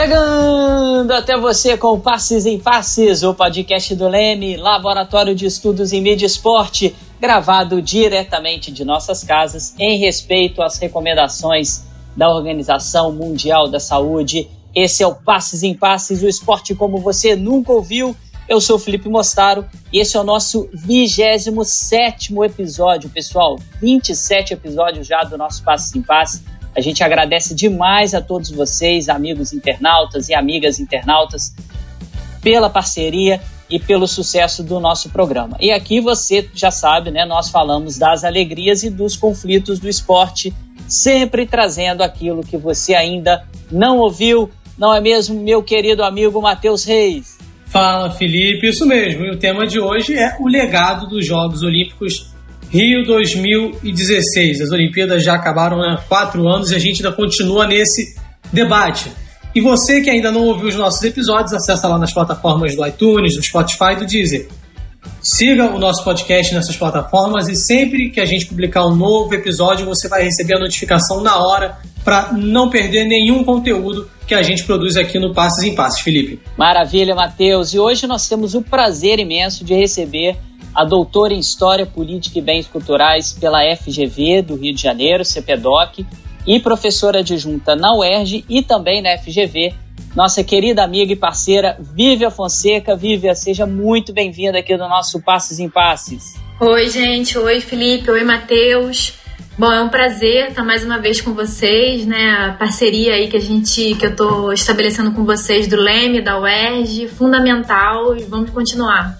Chegando até você com Passes em Passes, o podcast do Leme, Laboratório de Estudos em Mídia Esporte, gravado diretamente de nossas casas, em respeito às recomendações da Organização Mundial da Saúde. Esse é o Passes em Passes, o esporte como você nunca ouviu. Eu sou Felipe Mostaro e esse é o nosso 27 episódio, pessoal. 27 episódios já do nosso Passes em Passes a gente agradece demais a todos vocês, amigos internautas e amigas internautas, pela parceria e pelo sucesso do nosso programa. E aqui você já sabe, né? Nós falamos das alegrias e dos conflitos do esporte, sempre trazendo aquilo que você ainda não ouviu, não é mesmo, meu querido amigo Matheus Reis? Fala, Felipe, isso mesmo. E o tema de hoje é o legado dos Jogos Olímpicos Rio 2016. As Olimpíadas já acabaram há quatro anos e a gente ainda continua nesse debate. E você que ainda não ouviu os nossos episódios, acessa lá nas plataformas do iTunes, do Spotify e do Deezer. Siga o nosso podcast nessas plataformas e sempre que a gente publicar um novo episódio, você vai receber a notificação na hora para não perder nenhum conteúdo que a gente produz aqui no Passes em Passes, Felipe. Maravilha, Matheus. E hoje nós temos o prazer imenso de receber a doutora em História, Política e Bens Culturais pela FGV do Rio de Janeiro, CPDOC, e professora adjunta na UERJ e também na FGV, nossa querida amiga e parceira Vívia Fonseca. Vívia, seja muito bem-vinda aqui no nosso Passes em Passes. Oi, gente. Oi, Felipe. Oi, Matheus. Bom, é um prazer estar mais uma vez com vocês, né? A parceria aí que a gente, que eu estou estabelecendo com vocês do Leme, da UERJ, fundamental e vamos continuar.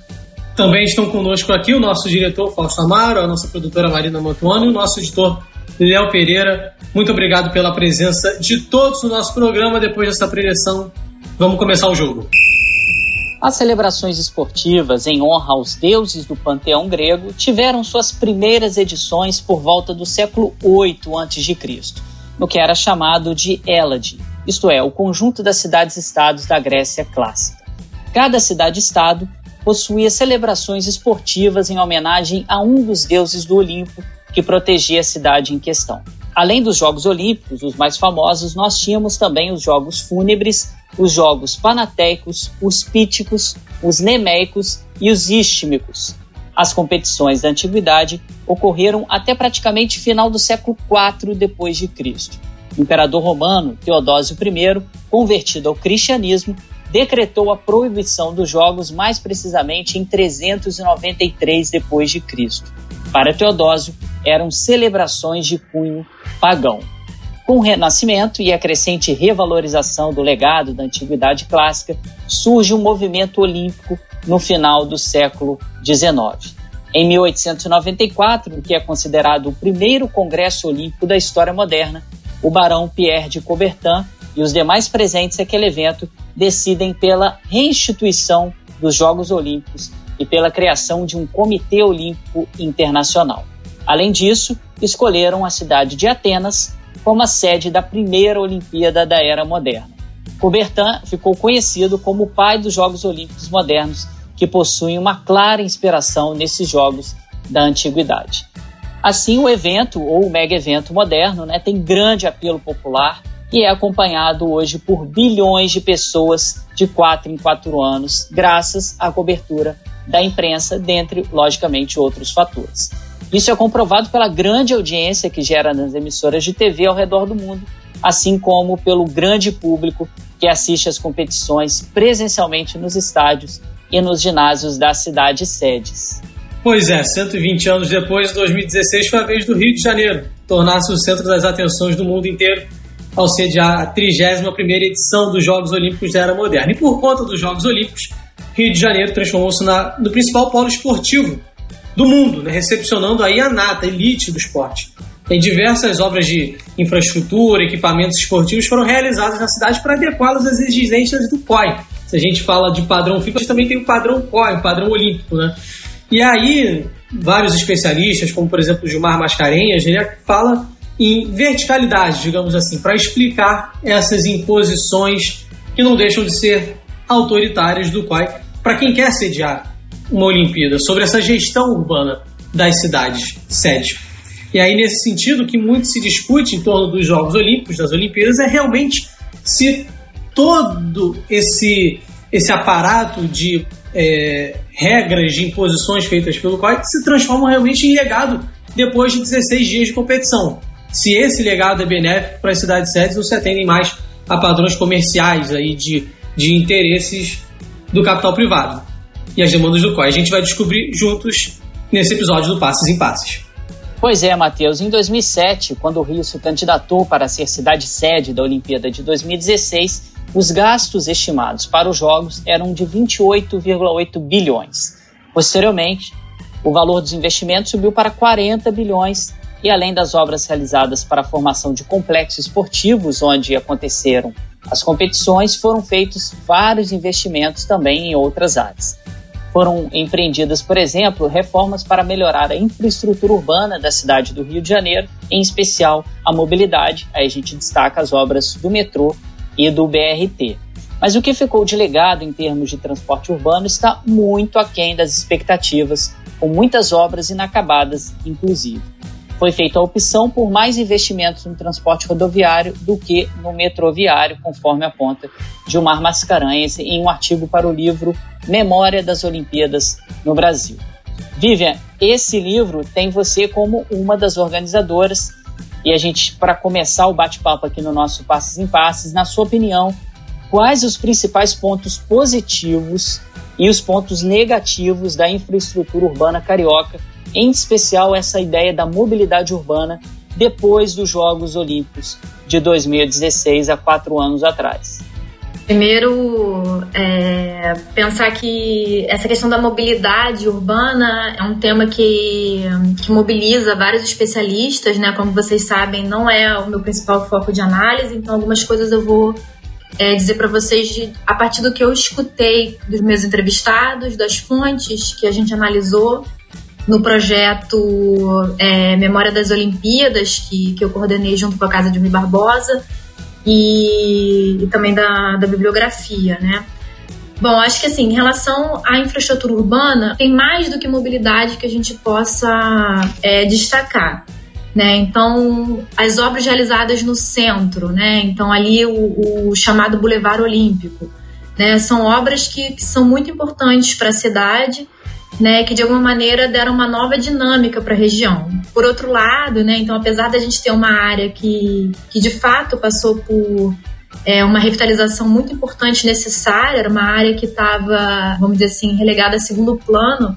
Também estão conosco aqui o nosso diretor Fausto Amaro, a nossa produtora Marina Mantuano e o nosso editor Léo Pereira. Muito obrigado pela presença de todos no nosso programa. Depois dessa preleção, vamos começar o jogo. As celebrações esportivas em honra aos deuses do panteão grego tiveram suas primeiras edições por volta do século 8 a.C., no que era chamado de Hélade, isto é, o conjunto das cidades-estados da Grécia clássica. Cada cidade-estado possuía celebrações esportivas em homenagem a um dos deuses do Olimpo que protegia a cidade em questão. Além dos Jogos Olímpicos, os mais famosos, nós tínhamos também os Jogos Fúnebres, os Jogos Panateicos, os Píticos, os Nemeicos e os Istmicos. As competições da antiguidade ocorreram até praticamente final do século IV depois de Cristo. O imperador romano Teodósio I, convertido ao cristianismo, decretou a proibição dos jogos mais precisamente em 393 depois de Cristo. Para Teodósio, eram celebrações de cunho pagão. Com o Renascimento e a crescente revalorização do legado da antiguidade clássica, surge um movimento olímpico no final do século XIX. Em 1894, o que é considerado o primeiro Congresso Olímpico da história moderna, o barão Pierre de Coubertin e os demais presentes àquele evento decidem pela reinstituição dos Jogos Olímpicos e pela criação de um Comitê Olímpico Internacional. Além disso, escolheram a cidade de Atenas como a sede da primeira Olimpíada da Era Moderna. Coubertin ficou conhecido como o pai dos Jogos Olímpicos modernos, que possuem uma clara inspiração nesses Jogos da Antiguidade. Assim, o evento, ou o mega evento moderno, né, tem grande apelo popular e é acompanhado hoje por bilhões de pessoas de 4 em 4 anos, graças à cobertura da imprensa, dentre, logicamente, outros fatores. Isso é comprovado pela grande audiência que gera nas emissoras de TV ao redor do mundo, assim como pelo grande público que assiste às competições presencialmente nos estádios e nos ginásios das cidades sedes. Pois é, 120 anos depois, 2016 foi a vez do Rio de Janeiro tornar-se o centro das atenções do mundo inteiro ao sediar a 31ª edição dos Jogos Olímpicos da Era Moderna. E por conta dos Jogos Olímpicos, Rio de Janeiro transformou-se no principal polo esportivo do mundo, né? recepcionando aí a nata, a elite do esporte. Tem diversas obras de infraestrutura, equipamentos esportivos foram realizadas na cidade para adequá-los às exigências do COI. Se a gente fala de padrão FIFA, a gente também tem o padrão COI, o padrão olímpico, né? E aí, vários especialistas, como por exemplo Gilmar Mascarenhas, ele fala em verticalidade, digamos assim, para explicar essas imposições que não deixam de ser autoritárias do COI para quem quer sediar uma Olimpíada, sobre essa gestão urbana das cidades sede. E aí, nesse sentido, que muito se discute em torno dos Jogos Olímpicos, das Olimpíadas, é realmente se todo esse, esse aparato de é, regras, de imposições feitas pelo COI se transformam realmente em legado depois de 16 dias de competição. Se esse legado é benéfico para as cidades sedes, não se atendem mais a padrões comerciais aí de, de interesses do capital privado e as demandas do COI. A gente vai descobrir juntos nesse episódio do Passes em Passes. Pois é, Matheus. Em 2007, quando o Rio se candidatou para ser cidade sede da Olimpíada de 2016, os gastos estimados para os Jogos eram de 28,8 bilhões. Posteriormente, o valor dos investimentos subiu para 40 bilhões e além das obras realizadas para a formação de complexos esportivos onde aconteceram as competições, foram feitos vários investimentos também em outras áreas. Foram empreendidas, por exemplo, reformas para melhorar a infraestrutura urbana da cidade do Rio de Janeiro, em especial a mobilidade. Aí a gente destaca as obras do metrô e do BRT. Mas o que ficou de legado em termos de transporte urbano está muito aquém das expectativas, com muitas obras inacabadas, inclusive. Foi feita a opção por mais investimentos no transporte rodoviário do que no metroviário, conforme aponta Gilmar Mascarenhas em um artigo para o livro Memória das Olimpíadas no Brasil. Vivian, esse livro tem você como uma das organizadoras e a gente, para começar o bate-papo aqui no nosso Passos em Passes, na sua opinião, quais os principais pontos positivos e os pontos negativos da infraestrutura urbana carioca, em especial essa ideia da mobilidade urbana depois dos Jogos Olímpicos de 2016, há quatro anos atrás? Primeiro, é, pensar que essa questão da mobilidade urbana é um tema que, que mobiliza vários especialistas, né? Como vocês sabem, não é o meu principal foco de análise, então algumas coisas eu vou é, dizer para vocês de, a partir do que eu escutei dos meus entrevistados, das fontes que a gente analisou no projeto é, Memória das Olimpíadas, que, que eu coordenei junto com a Casa de Rui Barbosa e, e também da, da bibliografia, né? Bom, acho que assim, em relação à infraestrutura urbana, tem mais do que mobilidade que a gente possa é, destacar. Né? Então, as obras realizadas no centro, né? Então, ali o, o chamado Boulevard Olímpico, né? São obras que, que são muito importantes para a cidade né, que de alguma maneira deram uma nova dinâmica para a região. Por outro lado, né, então apesar da gente ter uma área que, que de fato passou por é, uma revitalização muito importante necessária, era uma área que estava, vamos dizer assim, relegada a segundo plano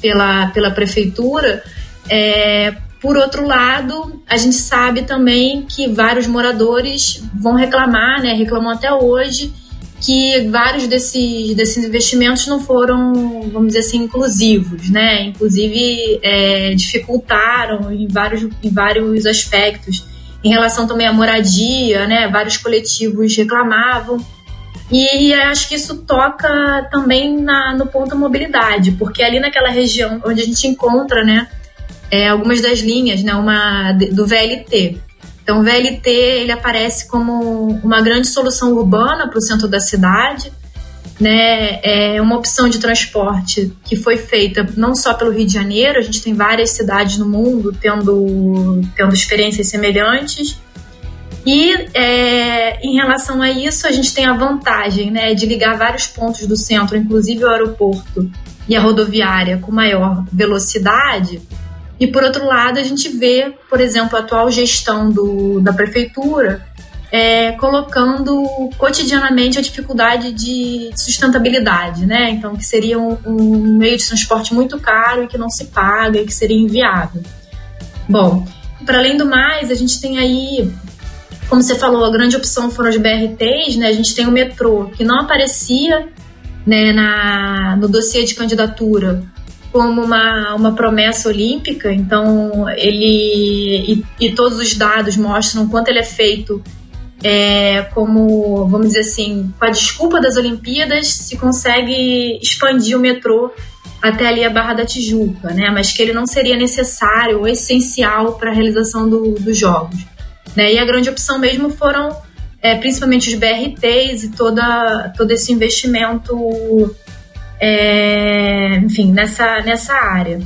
pela, pela prefeitura, é, por outro lado, a gente sabe também que vários moradores vão reclamar, né, reclamam até hoje, que vários desses, desses investimentos não foram, vamos dizer assim, inclusivos, né? Inclusive é, dificultaram em vários, em vários aspectos. Em relação também à moradia, né? Vários coletivos reclamavam. E, e acho que isso toca também na, no ponto mobilidade, porque ali naquela região onde a gente encontra, né? É, algumas das linhas, né? Uma do VLT, então, o VLT ele aparece como uma grande solução urbana para o centro da cidade, né? É uma opção de transporte que foi feita não só pelo Rio de Janeiro, a gente tem várias cidades no mundo tendo, tendo experiências semelhantes. E é, em relação a isso, a gente tem a vantagem né, de ligar vários pontos do centro, inclusive o aeroporto e a rodoviária, com maior velocidade e por outro lado, a gente vê, por exemplo, a atual gestão do, da prefeitura é, colocando cotidianamente a dificuldade de sustentabilidade, né? Então, que seria um, um, meio de transporte muito caro e que não se paga e que seria inviável. Bom, para além do mais, a gente tem aí, como você falou, a grande opção foram os BRTs, né? A gente tem o metrô, que não aparecia né, na, no dossiê de candidatura como uma, uma promessa olímpica, então ele e, e todos os dados mostram quanto ele é feito é, como, vamos dizer assim, com a desculpa das Olimpíadas, se consegue expandir o metrô até ali a Barra da Tijuca, né? Mas que ele não seria necessário ou essencial para a realização do, dos Jogos. Né? E a grande opção mesmo foram é, principalmente os BRTs e toda, todo esse investimento é, enfim, nessa, nessa área.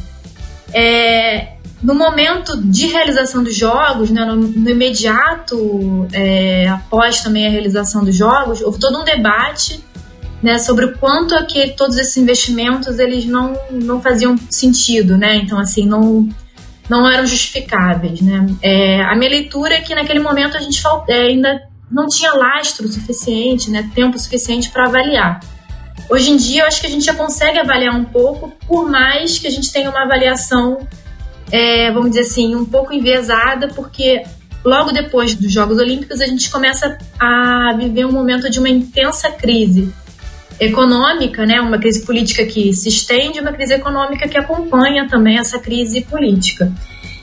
é, no momento de realização dos jogos, né, no, no imediato é, após também a realização dos jogos, houve todo um debate né, sobre o quanto aquele, todos esses investimentos eles não, não faziam sentido, né? Então assim não não eram justificáveis, né? É, a minha leitura é que naquele momento a gente é, ainda não tinha lastro suficiente, né, tempo suficiente para avaliar. Hoje em dia, eu acho que a gente já consegue avaliar um pouco, por mais que a gente tenha uma avaliação, é, vamos dizer assim, um pouco enviesada, porque logo depois dos Jogos Olímpicos a gente começa a viver um momento de uma intensa crise econômica, né, uma crise política que se estende, uma crise econômica que acompanha também essa crise política.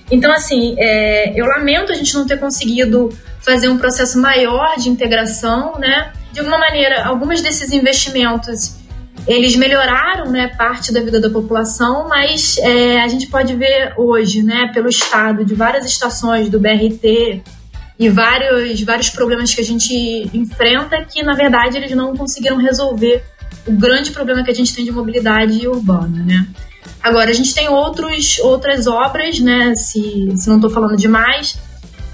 Então, assim, é, eu lamento a gente não ter conseguido fazer um processo maior de integração, né? De alguma maneira, alguns desses investimentos eles melhoraram, né, parte da vida da população, mas é, a gente pode ver hoje, né, pelo estado de várias estações do BRT e vários vários problemas que a gente enfrenta que na verdade eles não conseguiram resolver o grande problema que a gente tem de mobilidade urbana, né? Agora, a gente tem outros, outras obras, né, se, se não estou falando demais,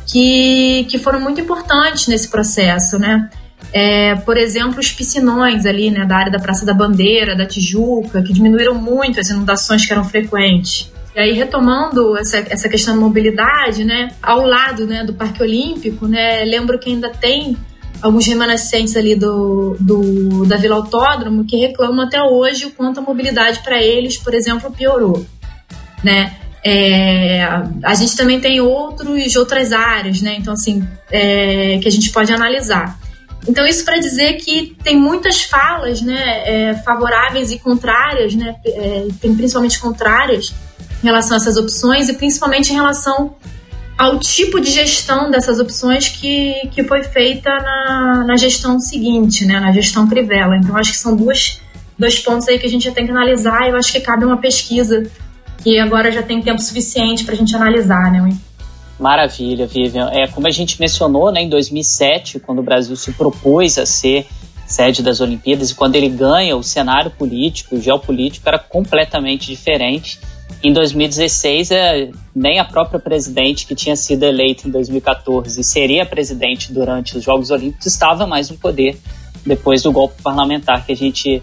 que, que foram muito importantes nesse processo, né? É, por exemplo, os piscinões ali, né, da área da Praça da Bandeira, da Tijuca, que diminuíram muito as inundações que eram frequentes. E aí, retomando essa, essa questão da mobilidade, né, ao lado né, do Parque Olímpico, né, lembro que ainda tem alguns remanescentes ali do, do, da Vila Autódromo que reclamam até hoje o quanto a mobilidade para eles, por exemplo, piorou. Né? É, a gente também tem outros, outras áreas, né? Então, assim, é, que a gente pode analisar. Então, isso para dizer que tem muitas falas né, é, favoráveis e contrárias, né, é, tem principalmente contrárias em relação a essas opções e principalmente em relação ao tipo de gestão dessas opções que, que foi feita na, na gestão seguinte, né, na gestão Crivella. Então, acho que são duas, dois pontos aí que a gente já tem que analisar eu acho que cabe uma pesquisa que agora já tem tempo suficiente para a gente analisar, né? Maravilha, Vivian. É, como a gente mencionou, né, em 2007, quando o Brasil se propôs a ser sede das Olimpíadas e quando ele ganha, o cenário político, o geopolítico era completamente diferente. Em 2016, é, nem a própria presidente que tinha sido eleita em 2014 e seria presidente durante os Jogos Olímpicos estava mais no poder depois do golpe parlamentar que a gente,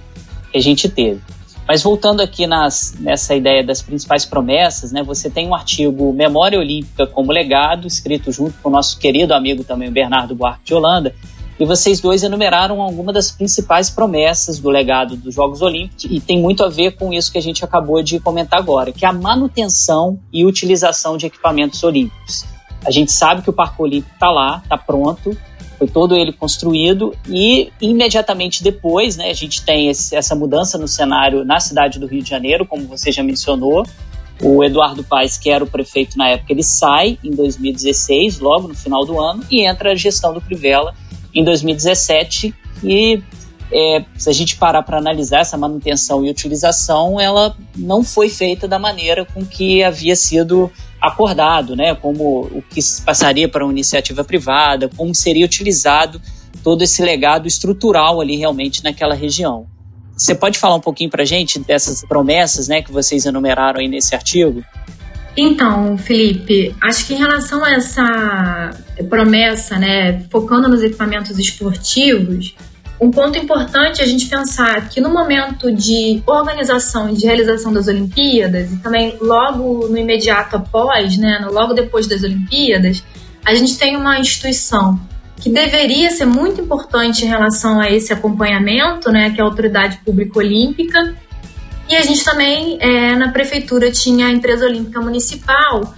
que a gente teve. Mas voltando aqui nas, nessa ideia das principais promessas, né, você tem um artigo Memória Olímpica como Legado, escrito junto com o nosso querido amigo também, Bernardo Buarque de Holanda, e vocês dois enumeraram algumas das principais promessas do legado dos Jogos Olímpicos e tem muito a ver com isso que a gente acabou de comentar agora, que é a manutenção e utilização de equipamentos olímpicos. A gente sabe que o Parque Olímpico está lá, está pronto, foi todo ele construído e imediatamente depois, né, a gente tem esse, essa mudança no cenário na cidade do Rio de Janeiro, como você já mencionou. O Eduardo Paes, que era o prefeito na época, ele sai em 2016, logo no final do ano, e entra a gestão do Crivella em 2017 e é, se a gente parar para analisar essa manutenção e utilização, ela não foi feita da maneira com que havia sido acordado, né? Como o que passaria para uma iniciativa privada, como seria utilizado todo esse legado estrutural ali realmente naquela região. Você pode falar um pouquinho para a gente dessas promessas, né, que vocês enumeraram aí nesse artigo? Então, Felipe, acho que em relação a essa promessa, né, focando nos equipamentos esportivos, um ponto importante é a gente pensar que no momento de organização e de realização das Olimpíadas, e também logo no imediato após, né, logo depois das Olimpíadas, a gente tem uma instituição que deveria ser muito importante em relação a esse acompanhamento, né, que é a Autoridade Pública Olímpica, e a gente também, é, na prefeitura, tinha a empresa olímpica municipal,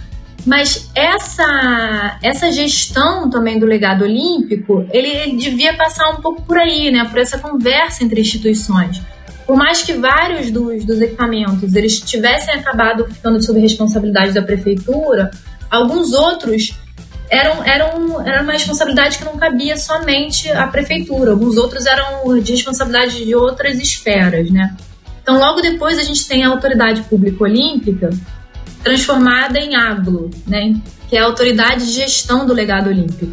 mas essa, essa gestão também do legado olímpico, ele, ele, devia passar um pouco por aí, né? Por essa conversa entre instituições. Por mais que vários dos, dos equipamentos eles tivessem acabado ficando sob responsabilidade da prefeitura, alguns outros eram, eram, era uma responsabilidade que não cabia somente à prefeitura. Alguns outros eram de responsabilidade de outras esferas, né? Então, logo depois, a gente tem a Autoridade Pública Olímpica transformada em AGLO, né, que é a Autoridade de Gestão do Legado Olímpico.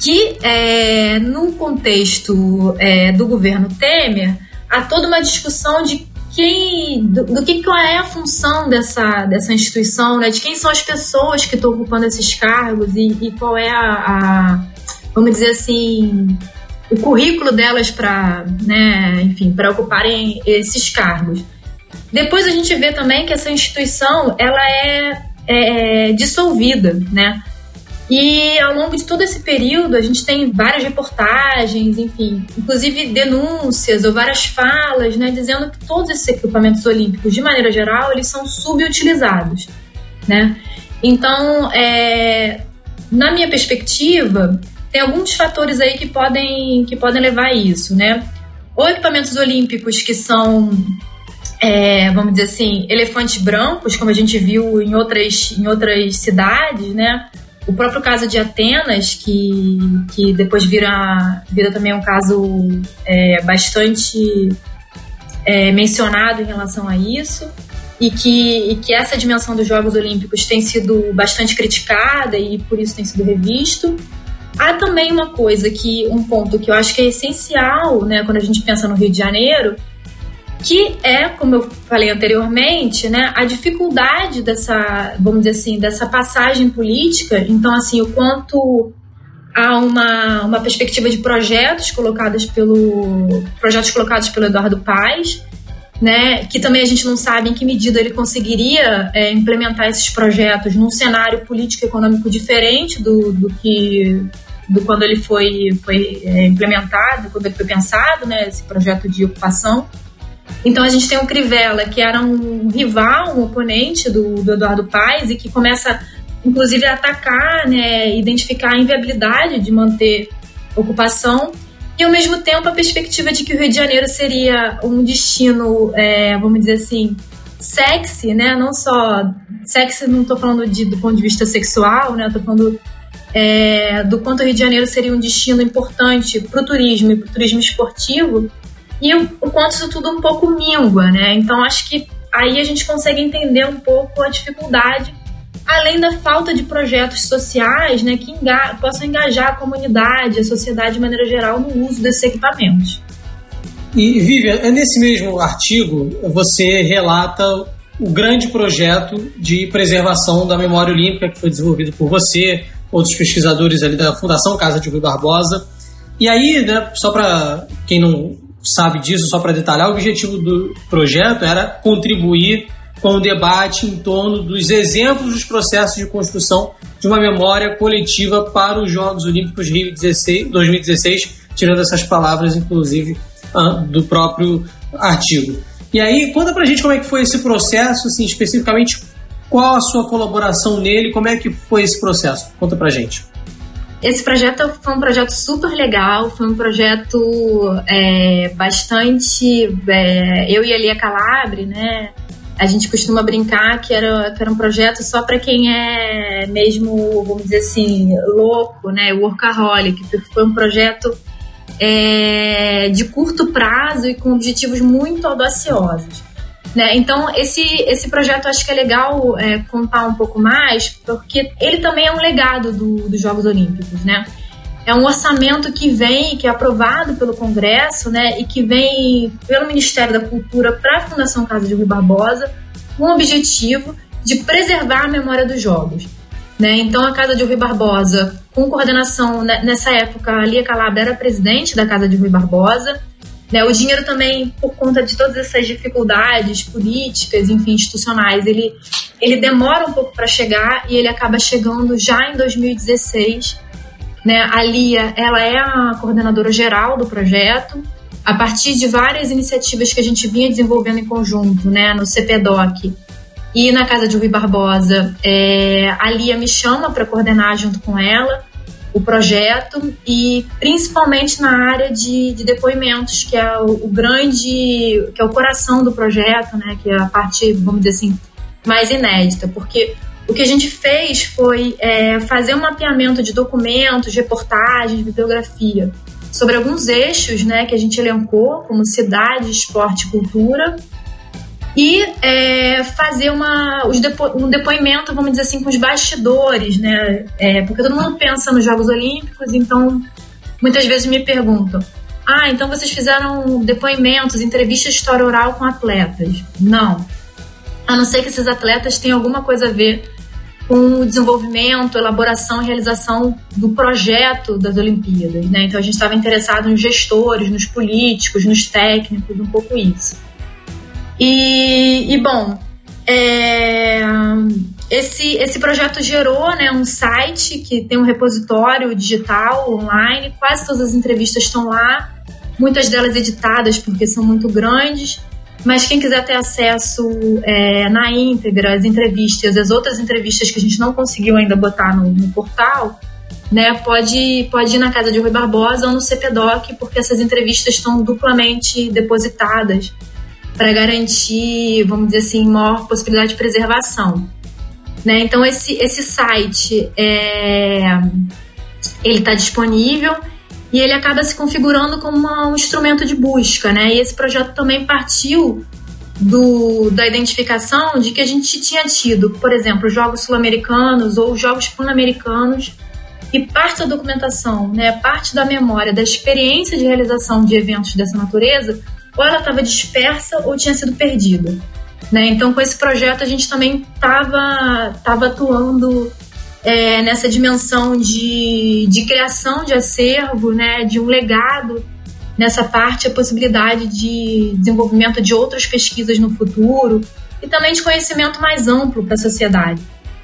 Que, é, no contexto é, do governo Temer, há toda uma discussão de quem, do, do, que qual é a função dessa, dessa instituição, né? De quem são as pessoas que estão ocupando esses cargos e, e qual é a, a, vamos dizer assim, o currículo delas para, né, enfim, para ocuparem esses cargos. Depois a gente vê também que essa instituição ela é, é, é dissolvida, né? E ao longo de todo esse período, a gente tem várias reportagens, enfim, inclusive denúncias ou várias falas, né, dizendo que todos esses equipamentos olímpicos, de maneira geral, eles são subutilizados, né? Então, é, na minha perspectiva, tem alguns fatores aí que podem, que podem levar a isso, né? Ou equipamentos olímpicos que são, é, vamos dizer assim, elefantes brancos, como a gente viu em outras, em outras cidades, né? O próprio caso de Atenas, que, que depois vira, vira também um caso é, bastante é, mencionado em relação a isso, e que, e que essa dimensão dos Jogos Olímpicos tem sido bastante criticada e por isso tem sido revisto. Há também uma coisa que, um ponto que eu acho que é essencial, né, quando a gente pensa no Rio de Janeiro, que é, como eu falei anteriormente, né, a dificuldade dessa, vamos dizer assim, dessa passagem política. Então, assim, o quanto há uma, uma perspectiva de projetos colocados pelo projetos colocados pelo Eduardo Paes, né, que também a gente não sabe em que medida ele conseguiria é, implementar esses projetos num cenário político econômico diferente do, do que do quando ele foi, foi é, implementado, quando ele foi pensado, né, esse projeto de ocupação. Então a gente tem o Crivella, que era um rival, um oponente do, do Eduardo Paes e que começa, inclusive, a atacar, né, identificar a inviabilidade de manter ocupação e ao mesmo tempo a perspectiva de que o Rio de Janeiro seria um destino, é, vamos dizer assim, sexy, né? Não só sexy, não estou falando de, do ponto de vista sexual, né? Estou falando é, do quanto o Rio de Janeiro seria um destino importante para o turismo e para o turismo esportivo e o, o quanto isso tudo um pouco mingua, né? Então acho que aí a gente consegue entender um pouco a dificuldade, além da falta de projetos sociais, né, que enga possam engajar a comunidade, a sociedade de maneira geral no uso desses equipamentos. E Vivian, é nesse mesmo artigo você relata o grande projeto de preservação da memória olímpica que foi desenvolvido por você, outros pesquisadores ali da Fundação Casa de Rui Barbosa. E aí, né, só para quem não sabe disso, só para detalhar, o objetivo do projeto era contribuir com o debate em torno dos exemplos dos processos de construção de uma memória coletiva para os Jogos Olímpicos Rio 16, 2016, tirando essas palavras, inclusive, ah, do próprio artigo. E aí, conta pra gente como é que foi esse processo, assim, especificamente qual a sua colaboração nele, como é que foi esse processo? Conta pra gente. Esse projeto foi um projeto super legal, foi um projeto é, bastante. É, eu e a Lia Calabre, né? A gente costuma brincar que era, que era um projeto só para quem é mesmo, vamos dizer assim, louco, né? Workaholic, foi um projeto é, de curto prazo e com objetivos muito audaciosos. Né? Então, esse, esse projeto acho que é legal é, contar um pouco mais, porque ele também é um legado do, dos Jogos Olímpicos, né? É um orçamento que vem, que é aprovado pelo Congresso, né? E que vem pelo Ministério da Cultura para a Fundação Casa de Rui Barbosa, com o objetivo de preservar a memória dos Jogos. Né? Então, a Casa de Rui Barbosa, com coordenação, né, nessa época, a Lia Calabra era presidente da Casa de Rui Barbosa, né? O dinheiro também, por conta de todas essas dificuldades políticas, enfim, institucionais, ele, ele demora um pouco para chegar e ele acaba chegando já em 2016. Né? A Lia, ela é a coordenadora geral do projeto, a partir de várias iniciativas que a gente vinha desenvolvendo em conjunto, né, no CPDOC e na Casa de Rui Barbosa, é, a Lia me chama para coordenar junto com ela o projeto e principalmente na área de, de depoimentos, que é o, o, grande, que é o coração do projeto, né, que é a parte, vamos dizer assim, mais inédita, porque o que a gente fez foi é, fazer um mapeamento de documentos, reportagens, bibliografia sobre alguns eixos, né, que a gente elencou como cidade, esporte, cultura e é, fazer uma, os depo, um depoimento, vamos dizer assim, com os bastidores, né? É, porque todo mundo pensa nos Jogos Olímpicos, então muitas vezes me perguntam ah, então vocês fizeram depoimentos, entrevistas de história oral com atletas. Não. A não ser que esses atletas tenham alguma coisa a ver com o desenvolvimento, elaboração e realização do projeto das Olimpíadas. Né? Então a gente estava interessado nos gestores, nos políticos, nos técnicos, um pouco isso. E, e bom, é, esse, esse projeto gerou né, um site que tem um repositório digital online, quase todas as entrevistas estão lá, muitas delas editadas porque são muito grandes. Mas quem quiser ter acesso é, na íntegra, as entrevistas, as outras entrevistas que a gente não conseguiu ainda botar no, no portal, né, pode, pode ir na casa de Rui Barbosa ou no CPDOC, porque essas entrevistas estão duplamente depositadas para garantir, vamos dizer assim, maior possibilidade de preservação. Né? Então esse, esse site é, ele está disponível e ele acaba se configurando como uma, um instrumento de busca, né? E esse projeto também partiu do, da identificação de que a gente tinha tido, por exemplo, jogos sul-americanos ou jogos pan-americanos e parte da documentação, né, parte da memória, da experiência de realização de eventos dessa natureza, ou ela estava dispersa ou tinha sido perdida. Né? Então, com esse projeto, a gente também estava tava atuando é, nessa dimensão de, de criação de acervo, né, de um legado nessa parte, a possibilidade de desenvolvimento de outras pesquisas no futuro e também de conhecimento mais amplo para a sociedade.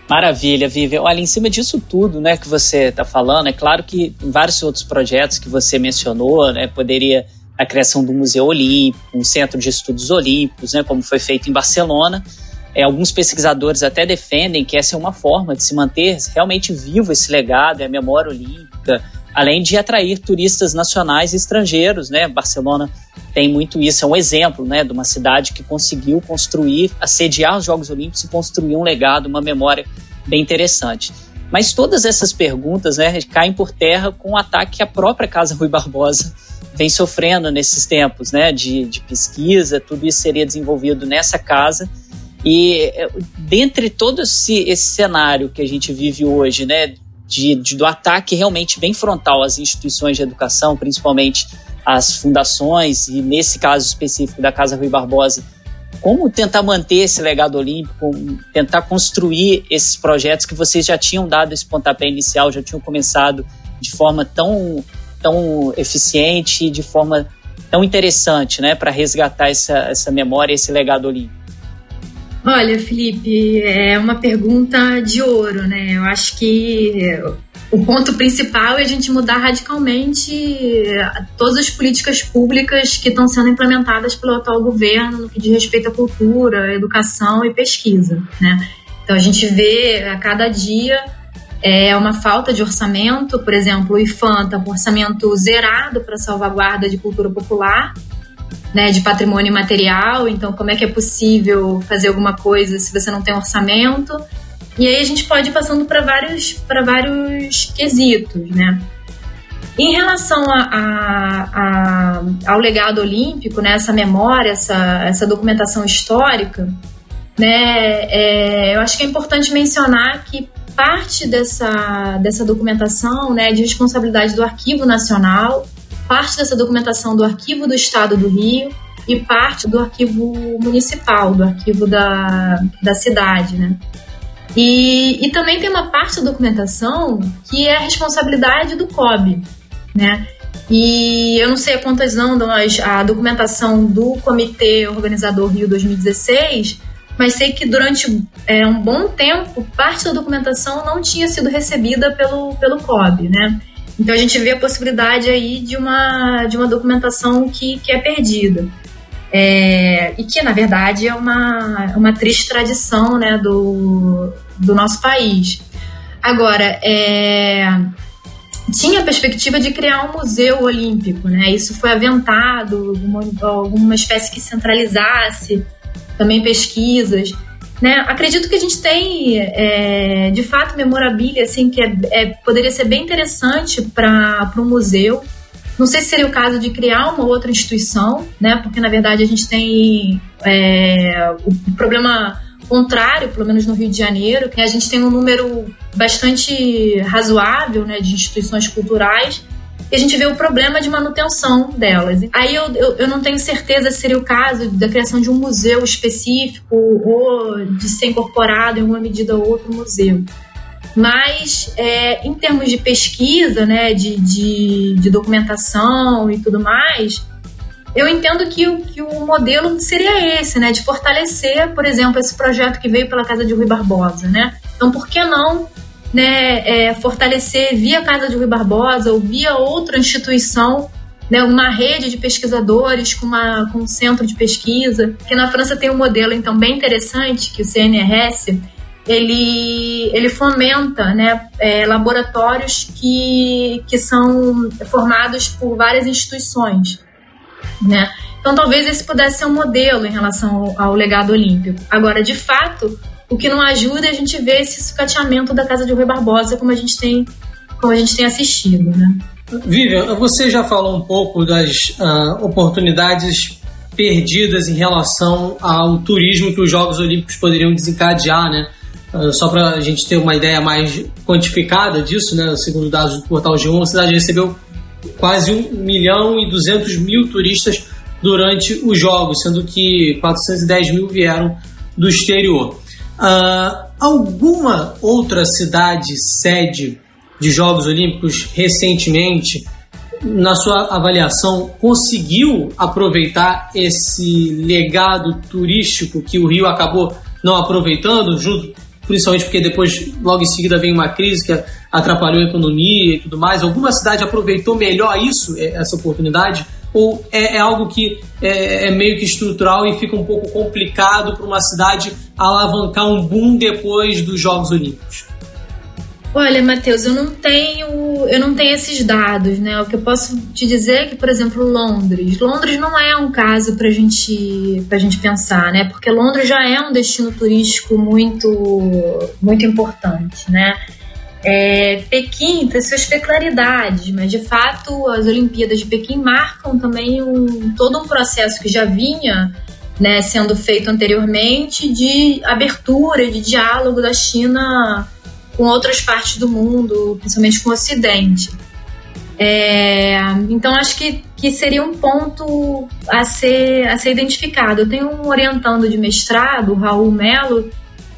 Maravilha, Vivian. Olha, em cima disso tudo né, que você está falando, é claro que em vários outros projetos que você mencionou, né, poderia a criação do Museu Olímpico, um centro de estudos olímpicos, né, como foi feito em Barcelona, é, alguns pesquisadores até defendem que essa é uma forma de se manter realmente vivo esse legado, é a memória olímpica, além de atrair turistas nacionais e estrangeiros, né? Barcelona tem muito isso, é um exemplo, né, de uma cidade que conseguiu construir, assediar os Jogos Olímpicos e construir um legado, uma memória bem interessante. Mas todas essas perguntas, né, caem por terra com o ataque que a própria Casa Rui Barbosa. Vem sofrendo nesses tempos, né, de, de pesquisa, tudo isso seria desenvolvido nessa casa. E é, dentre todo esse, esse cenário que a gente vive hoje, né, de, de, do ataque realmente bem frontal às instituições de educação, principalmente às fundações, e nesse caso específico da Casa Rui Barbosa, como tentar manter esse legado olímpico, tentar construir esses projetos que vocês já tinham dado esse pontapé inicial, já tinham começado de forma tão, tão eficiente, de forma tão interessante, né, para resgatar essa, essa memória, esse legado olímpico? Olha, Felipe, é uma pergunta de ouro, né? Eu acho que o ponto principal é a gente mudar radicalmente todas as políticas públicas que estão sendo implementadas pelo atual governo no que diz respeito à cultura, educação e pesquisa, né? Então a gente vê a cada dia é uma falta de orçamento, por exemplo, o IFAM está com orçamento zerado para salvaguarda de cultura popular, né, de patrimônio material, então como é que é possível fazer alguma coisa se você não tem orçamento? E aí a gente pode ir passando para vários, vários quesitos, né? Em relação a, a, a, ao legado olímpico, né, essa memória, essa, essa documentação histórica, né, é, eu acho que é importante mencionar que parte dessa, dessa documentação né, é de responsabilidade do Arquivo Nacional, parte dessa documentação do Arquivo do Estado do Rio e parte do Arquivo Municipal, do Arquivo da, da cidade, né? E, e também tem uma parte da documentação que é a responsabilidade do COB, né? E eu não sei a quantas andam a documentação do Comitê Organizador Rio 2016, mas sei que durante é, um bom tempo parte da documentação não tinha sido recebida pelo, pelo COB, né? Então a gente vê a possibilidade aí de uma, de uma documentação que, que é perdida. É, e que, na verdade, é uma, uma triste tradição né, do, do nosso país. Agora, é, tinha a perspectiva de criar um museu olímpico, né? Isso foi aventado, uma, alguma espécie que centralizasse também pesquisas. Né? Acredito que a gente tem, é, de fato, memorabilia assim, que é, é poderia ser bem interessante para um museu. Não sei se seria o caso de criar uma outra instituição, né? porque na verdade a gente tem é, o problema contrário, pelo menos no Rio de Janeiro, que a gente tem um número bastante razoável né, de instituições culturais e a gente vê o problema de manutenção delas. Aí eu, eu, eu, não tenho certeza se seria o caso da criação de um museu específico ou de ser incorporado em uma medida ou outro museu. Mas, é, em termos de pesquisa, né, de, de, de, documentação e tudo mais, eu entendo que o, que o modelo seria esse, né, de fortalecer, por exemplo, esse projeto que veio pela Casa de Rui Barbosa. Né? Então, por que não né, é, fortalecer via Casa de Rui Barbosa ou via outra instituição né, uma rede de pesquisadores com, uma, com um centro de pesquisa, que na França tem um modelo então bem interessante, que o CNRS ele, ele fomenta né, é, laboratórios que, que são formados por várias instituições. Né? Então, talvez esse pudesse ser um modelo em relação ao, ao legado olímpico. Agora, de fato, o que não ajuda é a gente ver esse sucateamento da Casa de Rui Barbosa, como a gente tem, como a gente tem assistido. Né? Vivian, você já falou um pouco das uh, oportunidades perdidas em relação ao turismo que os Jogos Olímpicos poderiam desencadear, né? Uh, só para a gente ter uma ideia mais quantificada disso, né? Segundo dados do portal G1, a cidade recebeu quase 1 milhão e 200 mil turistas durante os Jogos, sendo que 410 mil vieram do exterior. Uh, alguma outra cidade sede de Jogos Olímpicos recentemente, na sua avaliação, conseguiu aproveitar esse legado turístico que o Rio acabou não aproveitando, junto principalmente porque depois, logo em seguida, vem uma crise que atrapalhou a economia e tudo mais. Alguma cidade aproveitou melhor isso, é, essa oportunidade? Ou é, é algo que é, é, meio que estrutural e fica um pouco complicado para uma cidade alavancar um boom depois dos Jogos Olímpicos? Olha, Matheus, eu não tenho, eu não tenho esses dados, né? O que eu posso te dizer é que, por exemplo, Londres, Londres não é um caso para gente, a gente pensar, né? Porque Londres já é um destino turístico muito, muito importante, né? É, Pequim tem suas peculiaridades, mas de fato as Olimpíadas de Pequim marcam também um, todo um processo que já vinha né, sendo feito anteriormente de abertura, de diálogo da China com outras partes do mundo, principalmente com o Ocidente. É, então acho que, que seria um ponto a ser, a ser identificado. Eu tenho um orientando de mestrado, Raul Melo,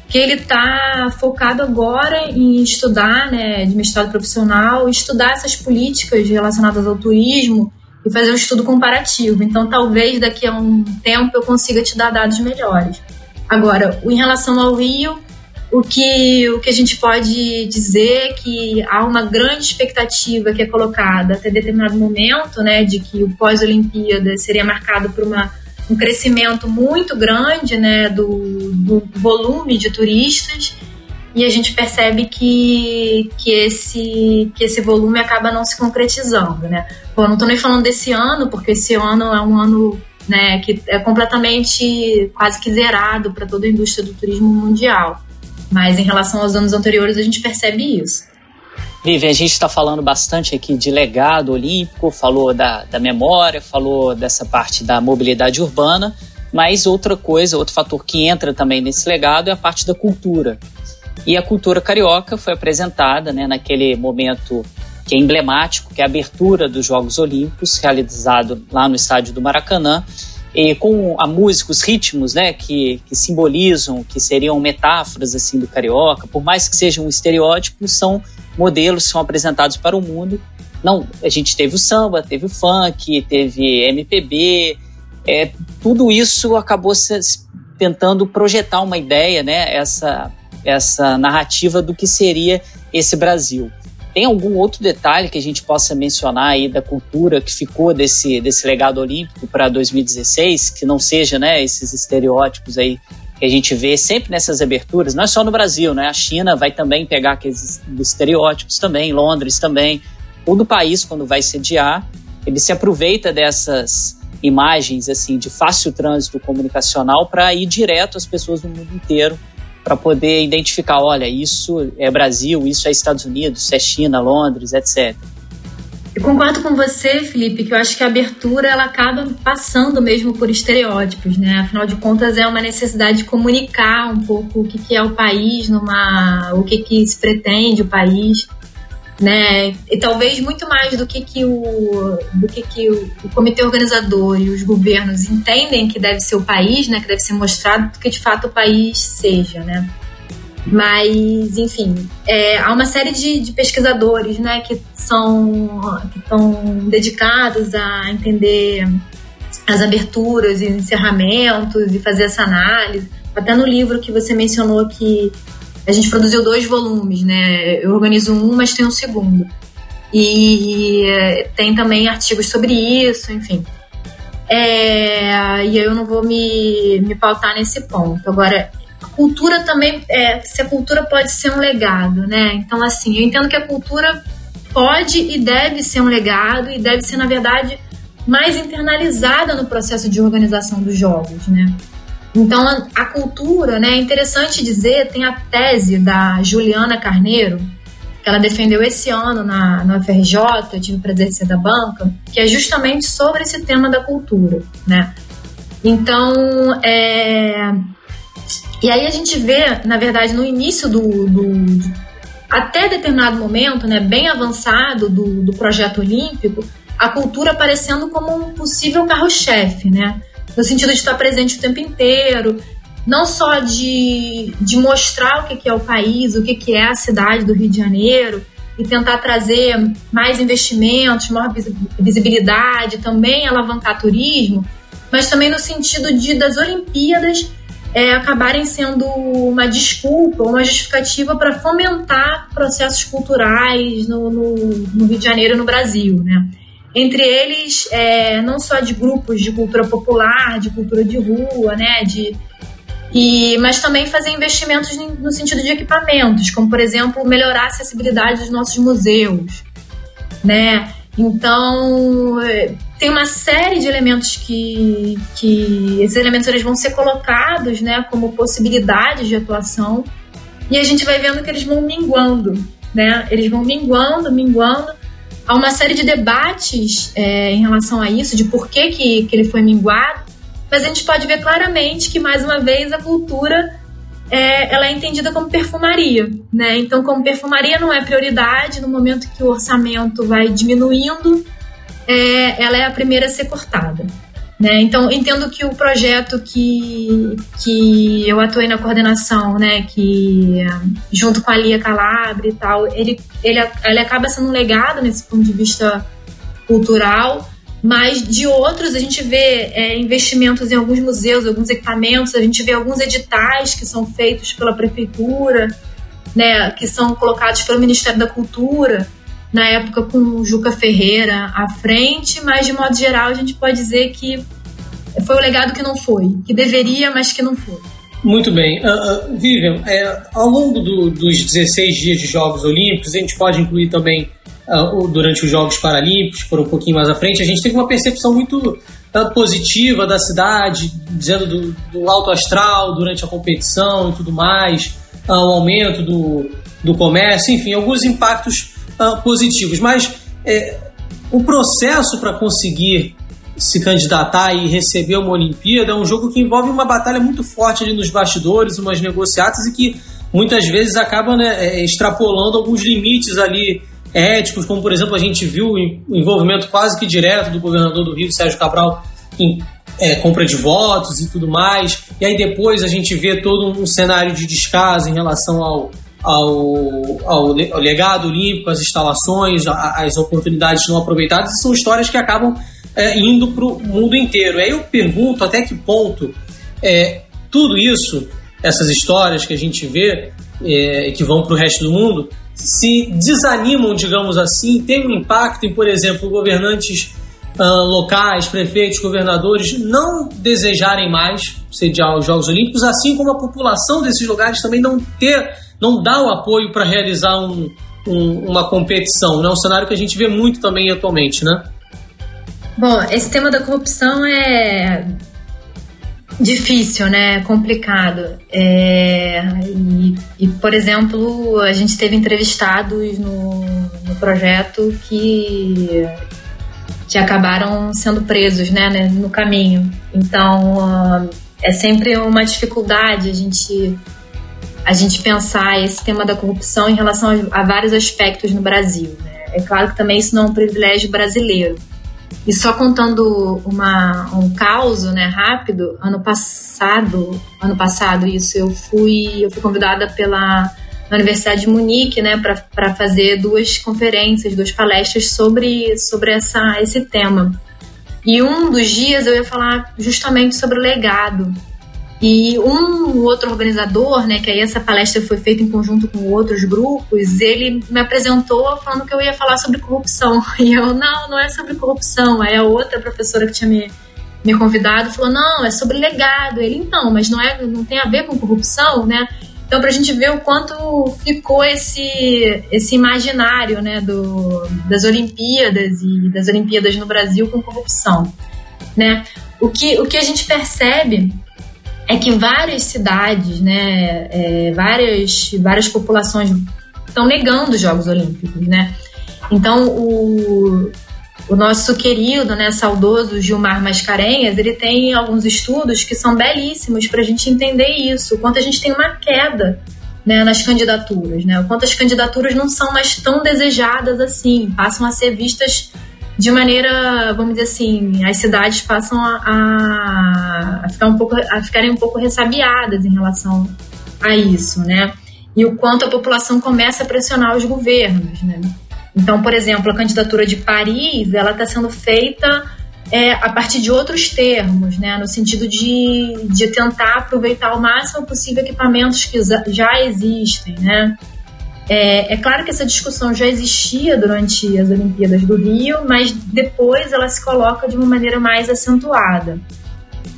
que ele está focado agora em estudar, né, de mestrado profissional, estudar essas políticas relacionadas ao turismo e fazer um estudo comparativo. Então, talvez daqui a um tempo eu consiga te dar dados melhores. Agora, em relação ao Rio, o que, o que a gente pode dizer é que há uma grande expectativa que é colocada até determinado momento, né, de que o pós-Olimpíada seria marcado por uma, um crescimento muito grande, né, do, do volume de turistas e a gente percebe que, que, esse, que esse volume acaba não se concretizando, né. Bom, não estou nem falando desse ano, porque esse ano é um ano né, que é completamente quase que zerado para toda a indústria do turismo mundial. Mas em relação aos anos anteriores, a gente percebe isso. Vivian, a gente está falando bastante aqui de legado olímpico, falou da, da memória, falou dessa parte da mobilidade urbana, mas outra coisa, outro fator que entra também nesse legado é a parte da cultura. E a cultura carioca foi apresentada né, naquele momento que é emblemático, que é a abertura dos Jogos Olímpicos, realizado lá no estádio do Maracanã, e com a música, os ritmos, né, que, que simbolizam, que seriam metáforas assim do carioca, por mais que sejam estereótipos, são modelos são apresentados para o mundo. Não, a gente teve o samba, teve o funk, teve MPB, é, tudo isso acabou se, tentando projetar uma ideia, né, essa essa narrativa do que seria esse Brasil. Tem algum outro detalhe que a gente possa mencionar aí da cultura que ficou desse, desse legado olímpico para 2016, que não seja né, esses estereótipos aí que a gente vê sempre nessas aberturas, não é só no Brasil, né? A China vai também pegar aqueles estereótipos também, Londres também. Todo país, quando vai sediar, ele se aproveita dessas imagens assim de fácil trânsito comunicacional para ir direto às pessoas do mundo inteiro para poder identificar, olha, isso é Brasil, isso é Estados Unidos, isso é China, Londres, etc. Eu concordo com você, Felipe, que eu acho que a abertura ela acaba passando mesmo por estereótipos, né? Afinal de contas, é uma necessidade de comunicar um pouco o que, é o país, numa, o que, que se pretende o país. Né? E talvez muito mais do que, que, o, do que, que o, o, comitê organizador e os governos entendem que deve ser o país, né? Que deve ser mostrado do que de fato o país seja, né? Mas, enfim, é, há uma série de, de, pesquisadores, né? Que são que estão dedicados a entender as aberturas e encerramentos e fazer essa análise. Até no livro que você mencionou que a gente produziu dois volumes, né? Eu organizo um, mas tem um segundo. E tem também artigos sobre isso, enfim. É, e eu não vou me, me pautar nesse ponto. Agora, a cultura também, é, se a cultura pode ser um legado, né? Então, assim, eu entendo que a cultura pode e deve ser um legado e deve ser, na verdade, mais internalizada no processo de organização dos jogos, né? Então, a cultura, né, é interessante dizer, tem a tese da Juliana Carneiro, que ela defendeu esse ano na, na UFRJ, eu tive o prazer de ser da banca, que é justamente sobre esse tema da cultura, né? Então, é... E aí a gente vê, na verdade, no início do, do até determinado momento, né, bem avançado do, do projeto olímpico, a cultura aparecendo como um possível carro-chefe, né? No sentido de estar presente o tempo inteiro, não só de, de mostrar o que é o país, o que é a cidade do Rio de Janeiro, e tentar trazer mais investimentos, maior visibilidade, também alavancar turismo, mas também no sentido de das Olimpíadas é, acabarem sendo uma desculpa, uma justificativa para fomentar processos culturais no, no, no Rio de Janeiro e no Brasil, né? Entre eles é, não só de grupos de cultura popular, de cultura de rua, né, de e, mas também fazer investimentos no sentido de equipamentos, como por exemplo melhorar a acessibilidade dos nossos museus, né? Então é, tem uma série de elementos que, que esses elementos eles vão ser colocados, né, como possibilidades de atuação e a gente vai vendo que eles vão minguando, né? Eles vão minguando, minguando há uma série de debates é, em relação a isso, de por que, que, que, ele foi minguado, mas a gente pode ver claramente que, mais uma vez, a cultura é, ela é entendida como perfumaria. Né? Então, como perfumaria não é prioridade, no momento que o orçamento vai diminuindo, é, ela é a primeira a ser cortada. Né? Então, entendo que o projeto que, que eu atuei na coordenação, né, que junto com a Lia Calabre e tal, ele, ele, ele acaba sendo um legado nesse ponto de vista cultural, mas de outros a gente vê é, investimentos em alguns museus, alguns equipamentos, a gente vê alguns editais que são feitos pela prefeitura, né, que são colocados pelo Ministério da Cultura, na época com o Juca Ferreira à frente, mas de modo geral a gente pode dizer que foi o legado que não foi, que deveria, mas que não foi. Muito bem. Uh, uh, Vivian, é, ao longo do, dos 16 dias de Jogos Olímpicos, a gente pode incluir também uh, durante os Jogos Paralímpicos, por um pouquinho mais à frente, a gente teve uma percepção muito positiva da cidade, dizendo do, do, alto astral durante a competição e tudo mais, o aumento do, do comércio, enfim, alguns impactos uh, positivos, mas é, o processo para conseguir se candidatar e receber uma Olimpíada é um jogo que envolve uma batalha muito forte ali nos bastidores, umas negociatas e que muitas vezes acaba né, é, extrapolando alguns limites ali éticos, como por exemplo a gente viu o envolvimento quase que direto do governador do Rio, Sérgio Cabral, em é, compra de votos e tudo mais. E aí depois a gente vê todo um cenário de descaso em relação ao, ao, ao, legado olímpico, as instalações, as oportunidades não aproveitadas, e são histórias que acabam é, indo para o mundo inteiro. Aí eu pergunto até que ponto é, tudo isso, essas histórias que a gente vê, é, que vão para o resto do mundo, se desanimam, digamos assim, tem um impacto em, por exemplo, governantes uh, locais, prefeitos, governadores não desejarem mais sediar os Jogos Olímpicos, assim como a população desses lugares também não ter não dá o apoio para realizar um, um, uma competição. É né? um cenário que a gente vê muito também atualmente, né? Bom, esse tema da corrupção é difícil, né? Complicado. É, e, e, por exemplo, a gente teve entrevistados no, no projeto que, que acabaram sendo presos, né, né no caminho. Então, uh, é sempre uma dificuldade a gente a gente pensar esse tema da corrupção em relação a, vários aspectos no Brasil. Né? É claro que também isso não é um privilégio brasileiro. E só contando uma, um caos né, rápido, ano passado, ano passado isso, eu fui, eu fui convidada pela Universidade de Munique né, para fazer duas conferências, duas palestras sobre, sobre essa, esse tema. E um dos dias eu ia falar justamente sobre o legado e um outro organizador, né, que aí essa palestra foi feita em conjunto com outros grupos, ele me apresentou falando que eu ia falar sobre corrupção. E eu, não, não é sobre corrupção. Aí a outra professora que tinha me, me convidado falou, não, é sobre legado. Ele, então, mas não, é, não tem a ver com corrupção, né? Então, para a gente ver o quanto ficou esse, esse imaginário né, do, das Olimpíadas e das Olimpíadas no Brasil com corrupção. Né? O, que, o que a gente percebe é que várias cidades, né, é, várias, várias populações estão negando os Jogos Olímpicos, né? Então, o, o nosso querido, né, saudoso Gilmar Mascarenhas, ele tem alguns estudos que são belíssimos para a gente entender isso, o quanto a gente tem uma queda né, nas candidaturas, né, o quanto as candidaturas não são mais tão desejadas assim, passam a ser vistas de maneira, vamos dizer assim, as cidades passam a, a, ficar um pouco, a ficarem um pouco ressabiadas em relação a isso, né? E o quanto a população começa a pressionar os governos, né? Então, por exemplo, a candidatura de Paris, ela está sendo feita é, a partir de outros termos, né? No sentido de, de tentar aproveitar o máximo possível equipamentos que já existem, né? É, é, claro que essa discussão já existia durante as Olimpíadas do Rio, mas depois ela se coloca de uma maneira mais acentuada.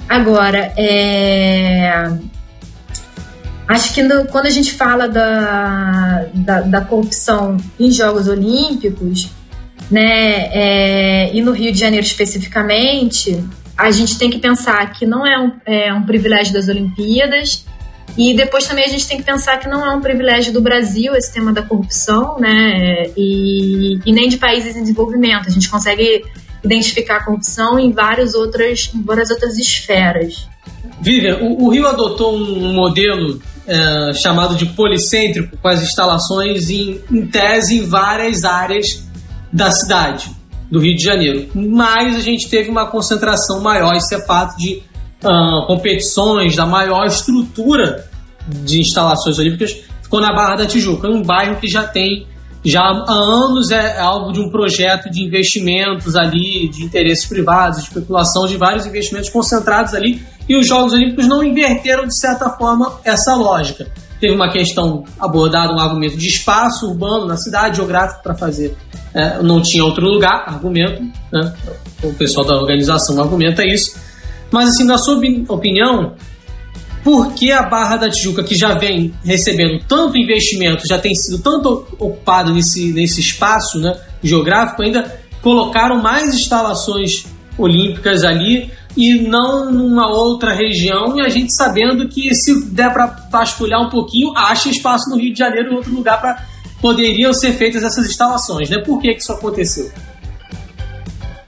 Agora, é, acho que no, quando a gente fala da, da, da, corrupção em Jogos Olímpicos, né, é, e no Rio de Janeiro especificamente, a gente tem que pensar que não é um, é um privilégio das Olimpíadas, e depois também a gente tem que pensar que não é um privilégio do Brasil esse tema da corrupção, né? E, e nem de países em desenvolvimento. A gente consegue identificar a corrupção em várias outras, em várias outras esferas. Vivian, o, o Rio adotou um modelo é, chamado de policêntrico, com as instalações em, em tese em várias áreas da cidade, do Rio de Janeiro. Mas a gente teve uma concentração maior, isso é fato de uh, competições da maior estrutura de instalações olímpicas ficou na Barra da Tijuca, um bairro que já tem já há anos é alvo de um projeto de investimentos ali, de interesses privados, de especulação de vários investimentos concentrados ali, e os Jogos Olímpicos não inverteram, de certa forma, essa lógica. Teve uma questão abordada, um argumento de espaço urbano na cidade, geográfico para fazer. É, não tinha outro lugar, argumento, né? o pessoal da organização argumenta isso. Mas, assim, na sua opinião, por que a Barra da Tijuca, que já vem recebendo tanto investimento, já tem sido tanto ocupada nesse, nesse espaço né, geográfico, ainda colocaram mais instalações olímpicas ali e não numa outra região, e a gente sabendo que se der para vasculhar um pouquinho, acha espaço no Rio de Janeiro em outro lugar para poderiam ser feitas essas instalações, né? Por que, que isso aconteceu?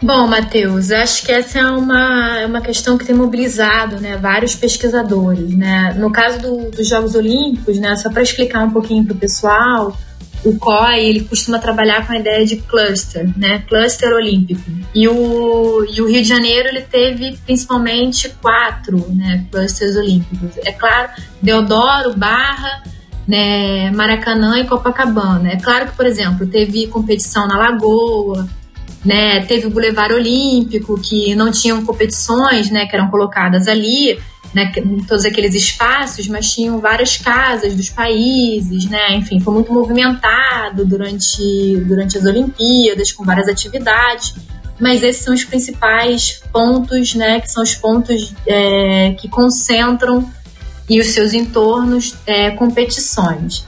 Bom, Matheus, acho que essa é uma, é uma questão que tem mobilizado né, vários pesquisadores. Né? No caso do, dos Jogos Olímpicos, né, só para explicar um pouquinho para o pessoal, o COI ele costuma trabalhar com a ideia de cluster, né? cluster olímpico. E o, e o Rio de Janeiro ele teve principalmente quatro né, clusters olímpicos. É claro, Deodoro, Barra, né, Maracanã e Copacabana. É claro que, por exemplo, teve competição na Lagoa, né? Teve o Boulevard Olímpico, que não tinham competições, né, que eram colocadas ali, né, em todos aqueles espaços, mas tinham várias casas dos países, né? Enfim, foi muito movimentado durante, durante as Olimpíadas, com várias atividades. Mas esses são os principais pontos, né? Que são os pontos é, que concentram e os seus entornos é, competições.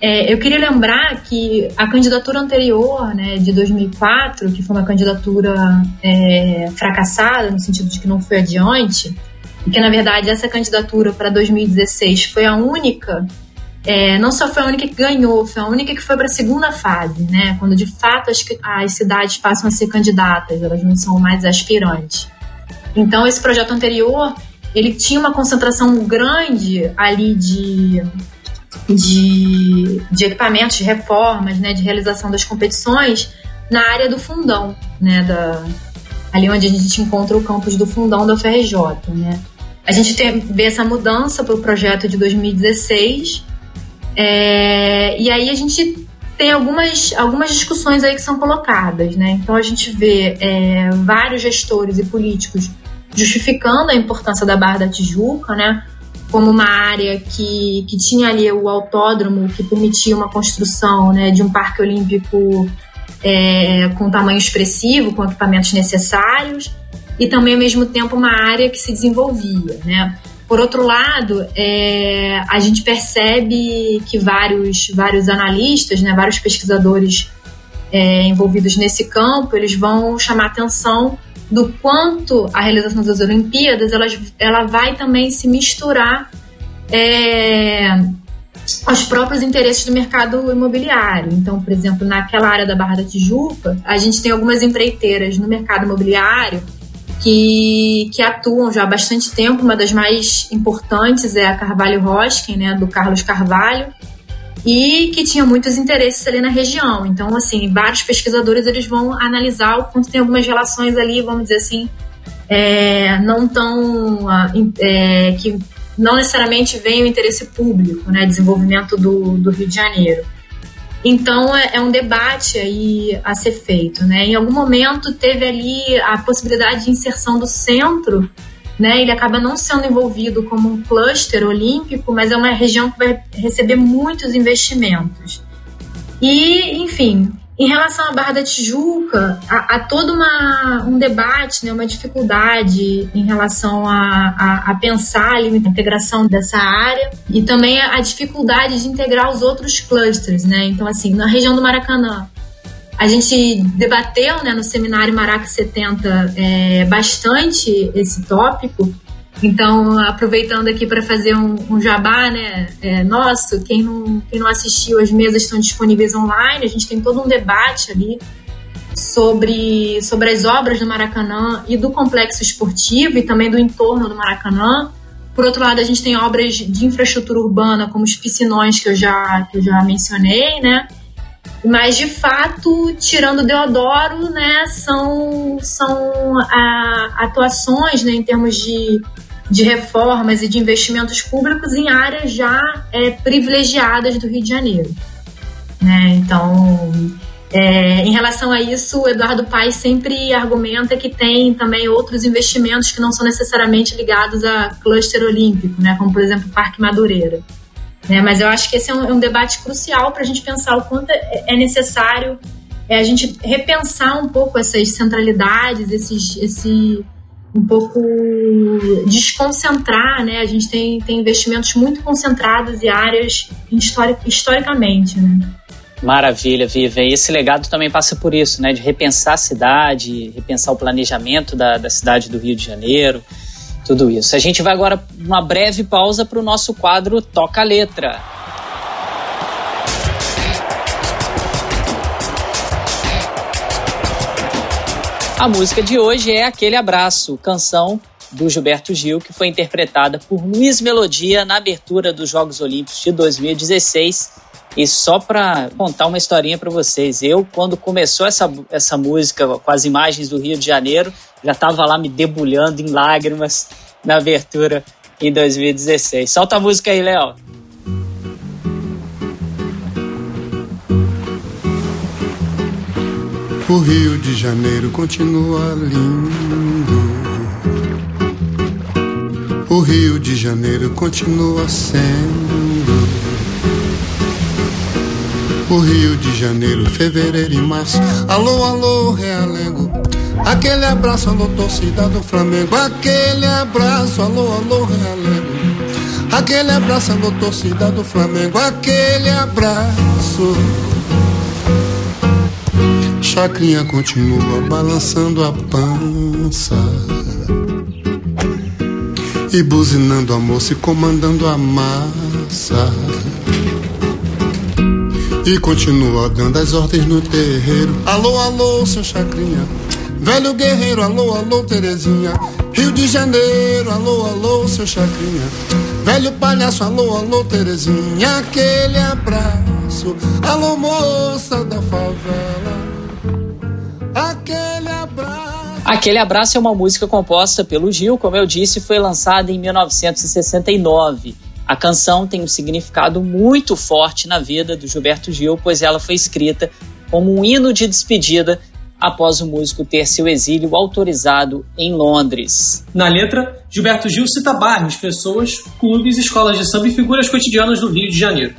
É, eu queria lembrar que a candidatura anterior, né, de 2004, que foi uma candidatura é, fracassada, no sentido de que não foi adiante, e que na verdade essa candidatura para 2016 foi a única, é, não só foi a única que ganhou, foi a única que foi para a segunda fase, né, quando de fato as, as cidades passam a ser candidatas, elas não são mais aspirantes. Então esse projeto anterior ele tinha uma concentração grande ali de de, de equipamentos, de reformas, né, de realização das competições na área do fundão, né, da, ali onde a gente encontra o campus do fundão da UFRJ, né. A gente tem, vê essa mudança para o projeto de 2016 é, e aí a gente tem algumas, algumas discussões aí que são colocadas, né? Então a gente vê é, vários gestores e políticos justificando a importância da Barra da Tijuca, né? Como uma área que, que tinha ali o autódromo que permitia uma construção né, de um parque olímpico é, com tamanho expressivo, com equipamentos necessários, e também ao mesmo tempo uma área que se desenvolvia, né? Por outro lado, é, a gente percebe que vários, vários analistas, né, vários pesquisadores é, envolvidos nesse campo, eles vão chamar atenção do quanto a realização das Olimpíadas ela, ela vai também se misturar é, aos próprios interesses do mercado imobiliário. Então, por exemplo, naquela área da Barra da Tijuca, a gente tem algumas empreiteiras no mercado imobiliário que, que atuam já há bastante tempo. Uma das mais importantes é a Carvalho Roskin, né, do Carlos Carvalho, e que tinha muitos interesses ali na região. Então, assim, vários pesquisadores eles vão analisar o quanto tem algumas relações ali, vamos dizer assim, é, não tão ah, é, que não necessariamente vem o interesse público, né, desenvolvimento do, do Rio de Janeiro. Então é, é, um debate aí a ser feito, né? Em algum momento teve ali a possibilidade de inserção do centro, né? Ele acaba não sendo envolvido como um cluster olímpico, mas é uma região que vai receber muitos investimentos. E, enfim, em relação à Barra da Tijuca, há, há todo uma, um debate, né, uma dificuldade em relação a, a, a pensar ali, a integração dessa área e também a, dificuldade de integrar os outros clusters. Né? Então, assim, na região do Maracanã, a gente debateu né, no seminário Maraca 70 é, bastante esse tópico então, aproveitando aqui para fazer um, um, jabá né, é, nosso, quem não, quem não assistiu, as mesas estão disponíveis online, a gente tem todo um debate ali sobre, sobre as obras do Maracanã e do complexo esportivo e também do entorno do Maracanã. Por outro lado, a gente tem obras de infraestrutura urbana, como os piscinões que eu já, que eu já mencionei, né? Mas, de fato, tirando Deodoro, né, são, são a, atuações né, em termos de de reformas e de investimentos públicos em áreas já é, privilegiadas do Rio de Janeiro. Né? Então, é, em relação a isso, o Eduardo Paes sempre argumenta que tem também outros investimentos que não são necessariamente ligados a cluster olímpico, né? como por exemplo o Parque Madureira. Né? Mas eu acho que esse é um, é um debate crucial para a gente pensar o quanto é, é necessário é, a gente repensar um pouco essas centralidades, esses, esse, um pouco desconcentrar, né? A gente tem, tem investimentos muito concentrados e áreas histori historicamente, né? Maravilha, Viva. E esse legado também passa por isso, né? De repensar a cidade, repensar o planejamento da, da cidade do Rio de Janeiro, tudo isso. A gente vai agora uma breve pausa para o nosso quadro Toca a Letra. A música de hoje é Aquele Abraço, canção do Gilberto Gil, que foi interpretada por Luiz Melodia na abertura dos Jogos Olímpicos de 2016. E só para contar uma historinha para vocês, eu, quando começou essa, essa música com as imagens do Rio de Janeiro, já estava lá me debulhando em lágrimas na abertura em 2016. Solta a música aí, Léo. O Rio de Janeiro continua lindo. O Rio de Janeiro continua sendo. O Rio de Janeiro, fevereiro e março. Alô, alô, realengo. Aquele abraço, alô, torcida do Flamengo. Aquele abraço, alô, alô, realengo. Aquele abraço, alô, torcida do Flamengo. Aquele abraço. Chacrinha continua balançando a pança E buzinando a moça e comandando a massa E continua dando as ordens no terreiro Alô, alô, seu Chacrinha Velho guerreiro, alô, alô, Terezinha Rio de Janeiro, alô, alô, seu chacrinha. Velho palhaço, alô, alô, Terezinha. Aquele abraço, alô, moça da favela. Aquele. Aquele Abraço é uma música composta pelo Gil, como eu disse, foi lançada em 1969. A canção tem um significado muito forte na vida do Gilberto Gil, pois ela foi escrita como um hino de despedida após o músico ter seu exílio autorizado em Londres. Na letra, Gilberto Gil cita bairros, pessoas, clubes, escolas de samba e figuras cotidianas do Rio de Janeiro.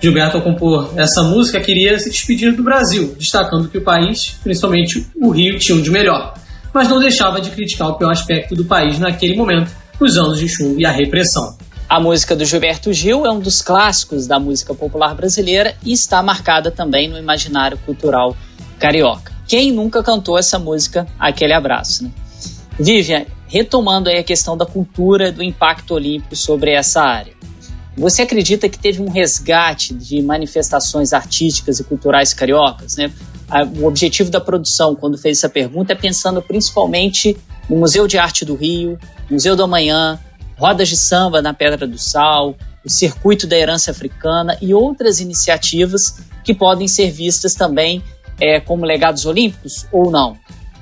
Gilberto, ao compor essa música, queria se despedir do Brasil, destacando que o país, principalmente o Rio, tinha um de melhor, mas não deixava de criticar o pior aspecto do país naquele momento, os anos de chumbo e a repressão. A música do Gilberto Gil é um dos clássicos da música popular brasileira e está marcada também no imaginário cultural carioca. Quem nunca cantou essa música, aquele abraço, né? Vivian, retomando aí a questão da cultura do impacto olímpico sobre essa área. Você acredita que teve um resgate de manifestações artísticas e culturais cariocas? Né? O objetivo da produção, quando fez essa pergunta, é pensando principalmente no Museu de Arte do Rio, Museu do Amanhã, rodas de samba na Pedra do Sal, o Circuito da Herança Africana e outras iniciativas que podem ser vistas também é, como legados olímpicos ou não?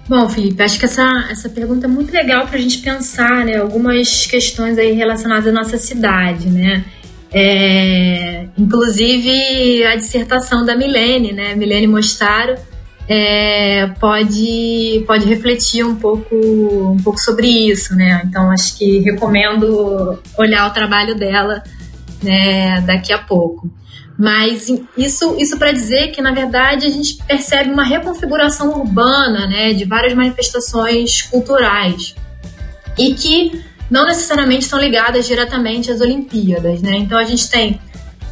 Bom, Felipe, acho que essa, essa pergunta é muito legal para a gente pensar, né? Algumas questões aí relacionadas à nossa cidade, né? É, inclusive a dissertação da Milene, né? Milene Mostaro, é, pode, pode refletir um pouco, um pouco sobre isso, né? Então acho que recomendo olhar o trabalho dela né, daqui a pouco. Mas isso, isso para dizer que, na verdade, a gente percebe uma reconfiguração urbana né, de várias manifestações culturais e que não necessariamente estão ligadas diretamente às Olimpíadas. Né? Então, a gente tem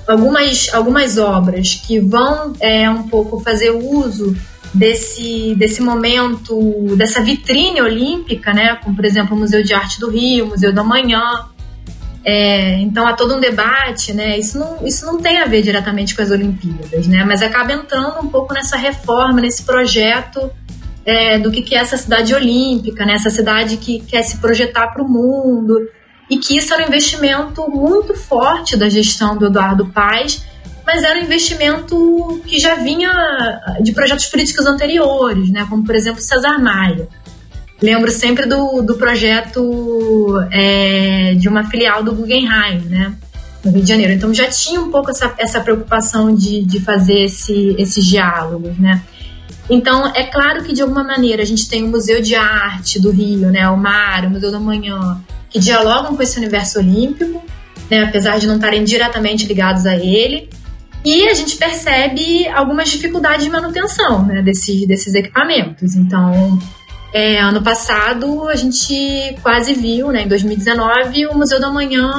algumas, algumas obras que vão é, um pouco fazer uso desse, desse momento, dessa vitrine olímpica, né? como, por exemplo, o Museu de Arte do Rio, o Museu da Manhã, é, então há todo um debate, né? Isso não, isso não tem a ver diretamente com as Olimpíadas, né? Mas acaba entrando um pouco nessa reforma, nesse projeto é, do que, que é essa cidade olímpica, né? Essa cidade que quer se projetar para o mundo e que isso era um investimento muito forte da gestão do Eduardo Paes, mas era um investimento que já vinha de projetos políticos anteriores, né? Como por exemplo Cesar Maia. Lembro sempre do, do projeto é, de uma filial do Guggenheim, né? No Rio de Janeiro. Então já tinha um pouco essa, essa preocupação de, de fazer esse, esses diálogos, né? Então, é claro que de alguma maneira a gente tem o Museu de Arte do Rio, né, o MAR, o Museu da Manhã, que dialogam com esse universo olímpico, né, apesar de não estarem diretamente ligados a ele. E a gente percebe algumas dificuldades de manutenção né, desses, desses equipamentos. Então, é, ano passado a gente quase viu, né, em 2019, o Museu da Manhã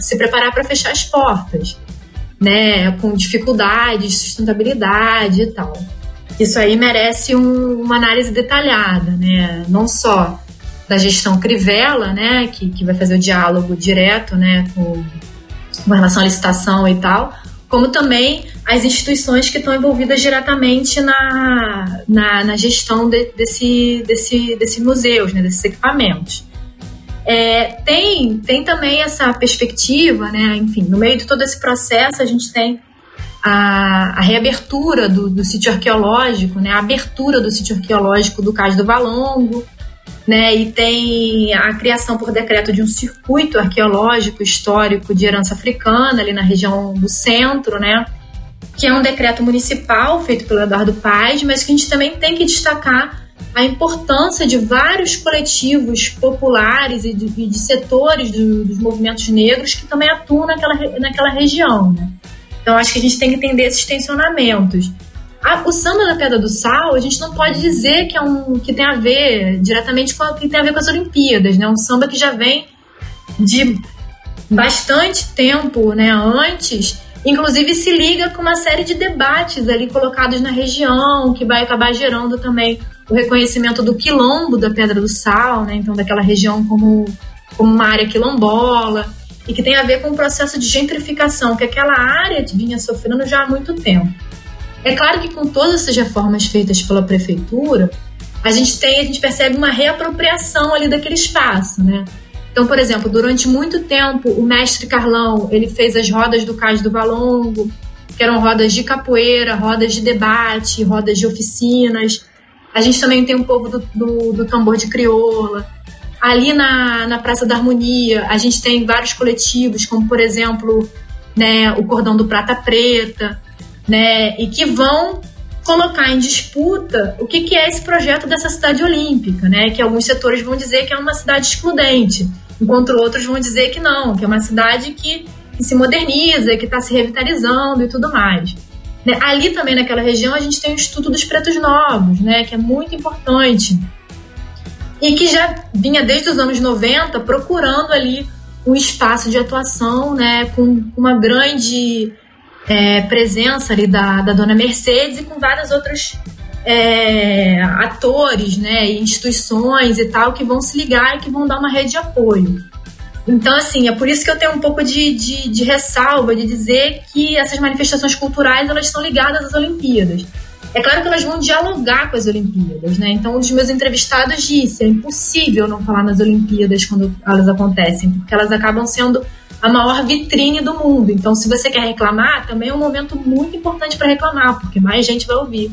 se preparar para fechar as portas, né, com dificuldade de sustentabilidade e tal. Isso aí merece um, uma análise detalhada, né, não só da gestão Crivella, né, que, que vai fazer o diálogo direto, né, com, com relação à licitação e tal, como também as instituições que estão envolvidas diretamente na, na, na gestão de, desse, desse, desse museus, né, desses equipamentos. É, tem, tem também essa perspectiva, né, enfim, no meio de todo esse processo a gente tem a, a reabertura do, do sítio arqueológico, né, a abertura do sítio arqueológico do Cais do Valongo, né, e tem a criação por decreto de um circuito arqueológico histórico de herança africana ali na região do centro, né, que é um decreto municipal feito pelo Eduardo Paz, mas que a gente também tem que destacar a importância de vários coletivos populares e de, de setores do, dos movimentos negros que também atuam naquela, naquela região. Né? Então, acho que a gente tem que entender esses tensionamentos. O samba da Pedra do Sal, a gente não pode dizer que, é um, que tem a ver diretamente com que tem a ver com as Olimpíadas, né? Um samba que já vem de bastante tempo né, antes, inclusive se liga com uma série de debates ali colocados na região, que vai acabar gerando também o reconhecimento do quilombo da Pedra do Sal, né? Então, daquela região como, como uma área quilombola e que tem a ver com o processo de gentrificação que aquela área vinha sofrendo já há muito tempo. É claro que com todas essas reformas feitas pela prefeitura, a gente tem, a gente percebe uma reapropriação ali daquele espaço, né? Então, por exemplo, durante muito tempo, o mestre Carlão, ele fez as rodas do Cais do Valongo, que eram rodas de capoeira, rodas de debate, rodas de oficinas. A gente também tem um povo do, do, do tambor de crioula. Ali na, na Praça da Harmonia, a gente tem vários coletivos, como, por exemplo, né, o Cordão do Prata Preta, né, e que vão colocar em disputa o que, que é esse projeto dessa cidade olímpica, né, que alguns setores vão dizer que é uma cidade excludente enquanto outros vão dizer que não, que é uma cidade que, que se moderniza, que está se revitalizando e tudo mais. Né? Ali também naquela região a gente tem o Instituto dos Pretos Novos, né, que é muito importante e que já vinha desde os anos 90 procurando ali um espaço de atuação, né, com uma grande é, presença ali da, da dona Mercedes e com vários outros é, atores, né, instituições e tal que vão se ligar e que vão dar uma rede de apoio. Então, assim, é por isso que eu tenho um pouco de, de, de ressalva de dizer que essas manifestações culturais elas estão ligadas às Olimpíadas. É claro que elas vão dialogar com as Olimpíadas, né? Então, um dos meus entrevistados disse: é impossível não falar nas Olimpíadas quando elas acontecem, porque elas acabam sendo a maior vitrine do mundo. Então, se você quer reclamar, também é um momento muito importante para reclamar, porque mais gente vai ouvir.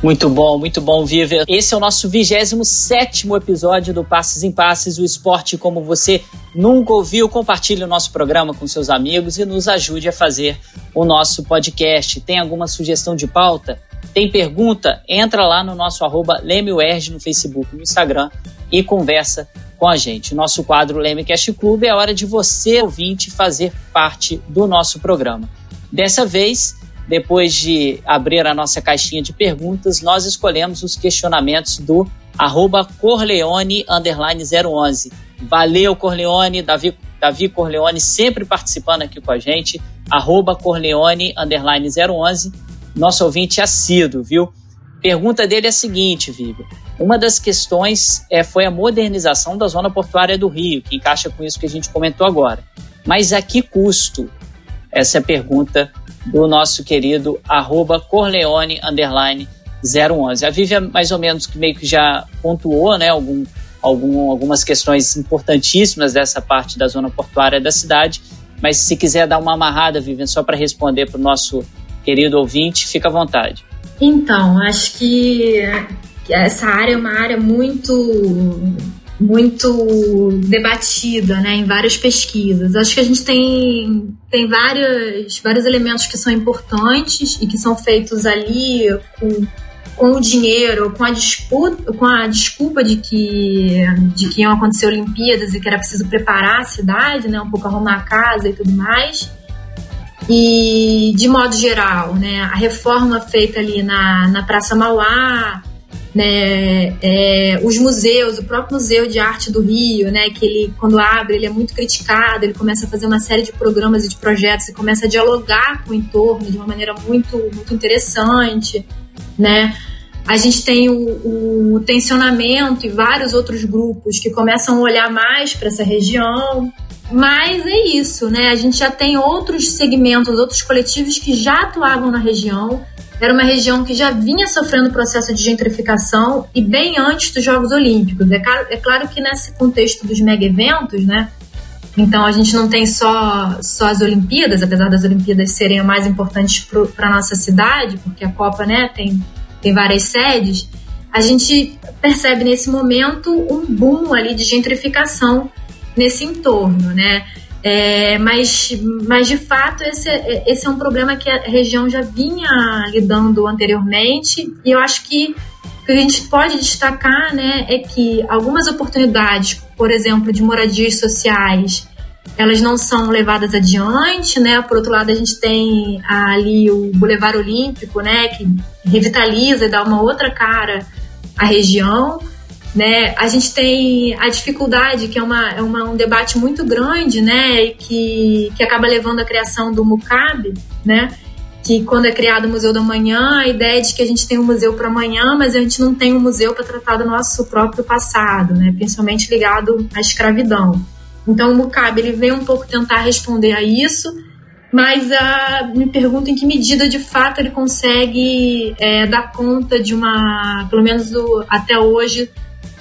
Muito bom, muito bom, Viver. Esse é o nosso 27 episódio do Passes em Passes, o esporte como você nunca ouviu. Compartilhe o nosso programa com seus amigos e nos ajude a fazer o nosso podcast. Tem alguma sugestão de pauta? Tem pergunta? Entra lá no nosso arroba no Facebook, no Instagram e conversa com a gente. Nosso quadro Lemecast Clube é hora de você, ouvinte, fazer parte do nosso programa. Dessa vez, depois de abrir a nossa caixinha de perguntas, nós escolhemos os questionamentos do arroba Corleone 011. Valeu, Corleone, Davi, Davi Corleone sempre participando aqui com a gente, arroba Corleone 011, nosso ouvinte assíduo, viu? Pergunta dele é a seguinte, Viva. Uma das questões é, foi a modernização da zona portuária do Rio, que encaixa com isso que a gente comentou agora. Mas a que custo? Essa é a pergunta do nosso querido arroba Corleone underline 011. A Vivian mais ou menos que meio que já pontuou né, algum, algum, algumas questões importantíssimas dessa parte da zona portuária da cidade, mas se quiser dar uma amarrada, Vivian, só para responder para o nosso querido ouvinte, fica à vontade. Então, acho que essa área é uma área muito muito debatida né, em várias pesquisas. Acho que a gente tem, tem vários, vários elementos que são importantes e que são feitos ali com, com o dinheiro, com a disputa, com a desculpa de que, de que iam acontecer Olimpíadas e que era preciso preparar a cidade, né, um pouco arrumar a casa e tudo mais. E, de modo geral, né, a reforma feita ali na, na Praça Mauá, né, é, os museus, o próprio Museu de Arte do Rio, né, que ele, quando abre, ele é muito criticado, ele começa a fazer uma série de programas e de projetos e começa a dialogar com o entorno de uma maneira muito, muito interessante, né. A gente tem o, o tensionamento e vários outros grupos que começam a olhar mais para essa região, mas é isso, né? A gente já tem outros segmentos, outros coletivos que já atuavam na região, era uma região que já vinha sofrendo processo de gentrificação e bem antes dos Jogos Olímpicos. É claro, é claro que nesse contexto dos mega eventos, né? Então a gente não tem só, só as Olimpíadas, apesar das Olimpíadas serem as mais importantes para a nossa cidade, porque a Copa né, tem, tem várias sedes. A gente percebe nesse momento um boom ali de gentrificação nesse entorno, né? É, mas, mas de fato esse, esse é um problema que a região já vinha lidando anteriormente e eu acho que o que a gente pode destacar né, é que algumas oportunidades, por exemplo, de moradias sociais, elas não são levadas adiante, né? Por outro lado, a gente tem ali o Boulevard Olímpico, né, que revitaliza e dá uma outra cara à região. Né? A gente tem a dificuldade, que é, uma, é uma, um debate muito grande, né? E que, que acaba levando à criação do MUCAB, né? que quando é criado o Museu da Manhã, a ideia é de que a gente tem um museu para amanhã, mas a gente não tem um museu para tratar do nosso próprio passado, né? principalmente ligado à escravidão. Então o MUCAB ele vem um pouco tentar responder a isso, mas uh, me pergunto em que medida de fato ele consegue é, dar conta de uma, pelo menos do, até hoje,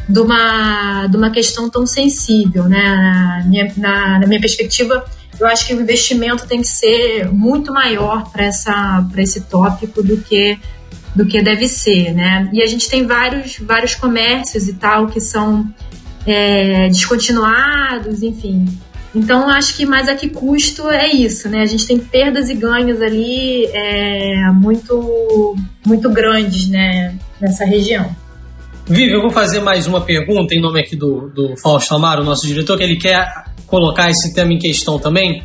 de uma, de uma questão tão sensível, né? Na minha, na, na minha perspectiva, eu acho que o investimento tem que ser muito maior para esse tópico do que do que deve ser, né? E a gente tem vários, vários comércios e tal que são é, descontinuados, enfim. Então, acho que mais a que custo é isso, né? A gente tem perdas e ganhos ali é, muito, muito grandes, né? Nessa região. Vivi, eu vou fazer mais uma pergunta em nome aqui do, do Fausto Amaro, nosso diretor, que ele quer colocar esse tema em questão também,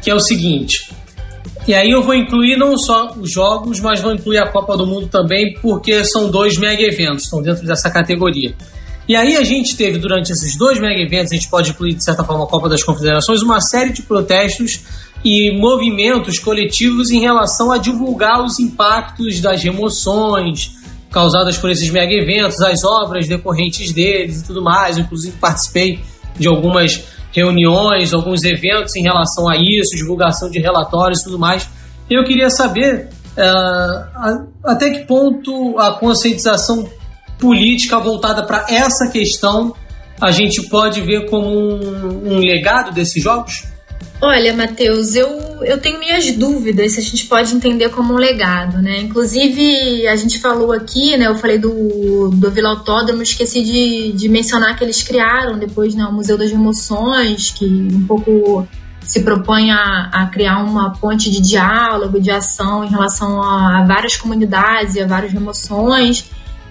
que é o seguinte. E aí eu vou incluir não só os jogos, mas vou incluir a Copa do Mundo também, porque são dois mega eventos, estão dentro dessa categoria. E aí a gente teve durante esses dois mega eventos, a gente pode incluir de certa forma a Copa das Confederações, uma série de protestos e movimentos coletivos em relação a divulgar os impactos das remoções causadas por esses mega eventos, as obras decorrentes deles e tudo mais. Eu, inclusive participei de algumas reuniões, alguns eventos em relação a isso, divulgação de relatórios e tudo mais. Eu queria saber uh, até que ponto a conscientização política voltada para essa questão a gente pode ver como um, um legado desses jogos? Olha, Matheus, eu, eu tenho minhas dúvidas se a gente pode entender como um legado, né? Inclusive, a gente falou aqui, né? Eu falei do, do Vila Autódromo, esqueci de, de mencionar que eles criaram depois né, o Museu das Emoções, que um pouco se propõe a, a criar uma ponte de diálogo, de ação em relação a, a várias comunidades e a várias emoções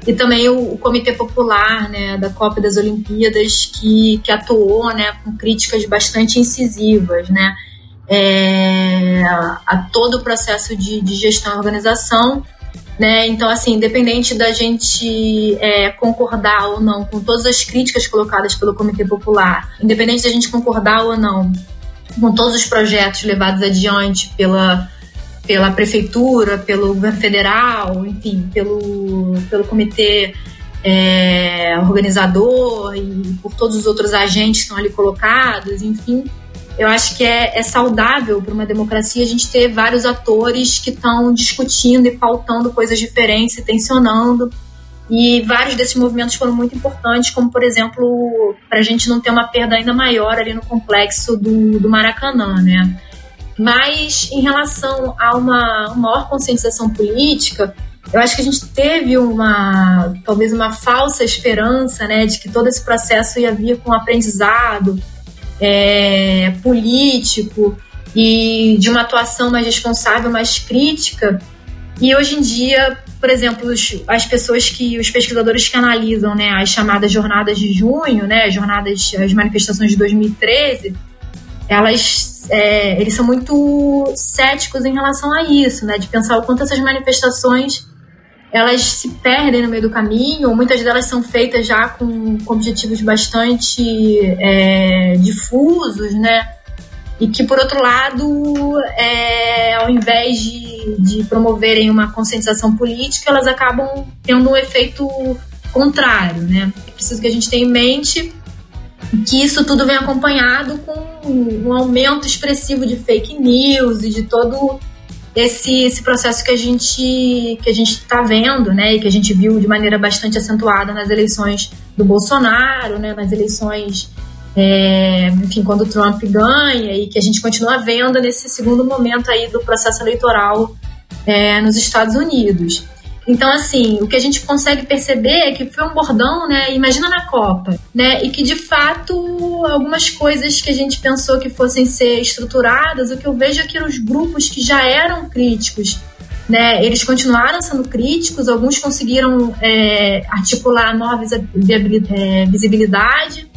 e também o, o, Comitê Popular né, da Copa das Olimpíadas, que, que atuou né, com críticas bastante incisivas né, é, a todo o processo de, de gestão e organização. Né? Então, assim, independente da gente é, concordar ou não com todas as críticas colocadas pelo Comitê Popular, independente da gente concordar ou não com todos os projetos levados adiante pela pela prefeitura, pelo governo federal, enfim, pelo, pelo comitê é, organizador e por todos os outros agentes que estão ali colocados, enfim. Eu acho que é, é saudável para uma democracia a gente ter vários atores que estão discutindo e pautando coisas diferentes e tensionando. E vários desses movimentos foram muito importantes, como, por exemplo, para a gente não ter uma perda ainda maior ali no complexo do, do Maracanã, né? Mas em relação a uma, uma maior conscientização política, eu acho que a gente teve uma, talvez uma falsa esperança, né, de que todo esse processo ia vir com um aprendizado é, político e de uma atuação mais responsável, mais crítica. E hoje em dia, por exemplo, os, as pessoas que, os pesquisadores que analisam, né, as chamadas jornadas de junho, né, as jornadas, as manifestações de 2013, elas é, eles são muito céticos em relação a isso, né? De pensar o quanto essas manifestações elas se perdem no meio do caminho, ou muitas delas são feitas já com, com objetivos bastante é, difusos, né? E que, por outro lado, é, ao invés de, de promoverem uma conscientização política, elas acabam tendo um efeito contrário, né? É preciso que a gente tenha em mente que isso tudo vem acompanhado com um aumento expressivo de fake news e de todo esse, esse processo que a gente que a gente está vendo, né, e que a gente viu de maneira bastante acentuada nas eleições do Bolsonaro, né, nas eleições, é, enfim, quando o Trump ganha e que a gente continua vendo nesse segundo momento aí do processo eleitoral é, nos Estados Unidos. Então, assim, o que a gente consegue perceber é que foi um bordão, né? Imagina na Copa, né? E que de fato algumas coisas que a gente pensou que fossem ser estruturadas, o que eu vejo é que os grupos que já eram críticos, né? Eles continuaram sendo críticos, alguns conseguiram é, articular nova é, visibilidade.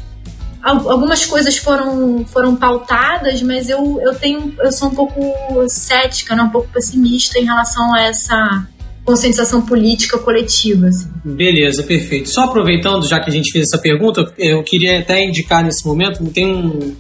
Algumas coisas foram, foram pautadas, mas eu, eu tenho eu sou um pouco cética, né? um pouco pessimista em relação a essa conscientização política coletiva. Assim. Beleza, perfeito. Só aproveitando, já que a gente fez essa pergunta, eu queria até indicar nesse momento, tem um,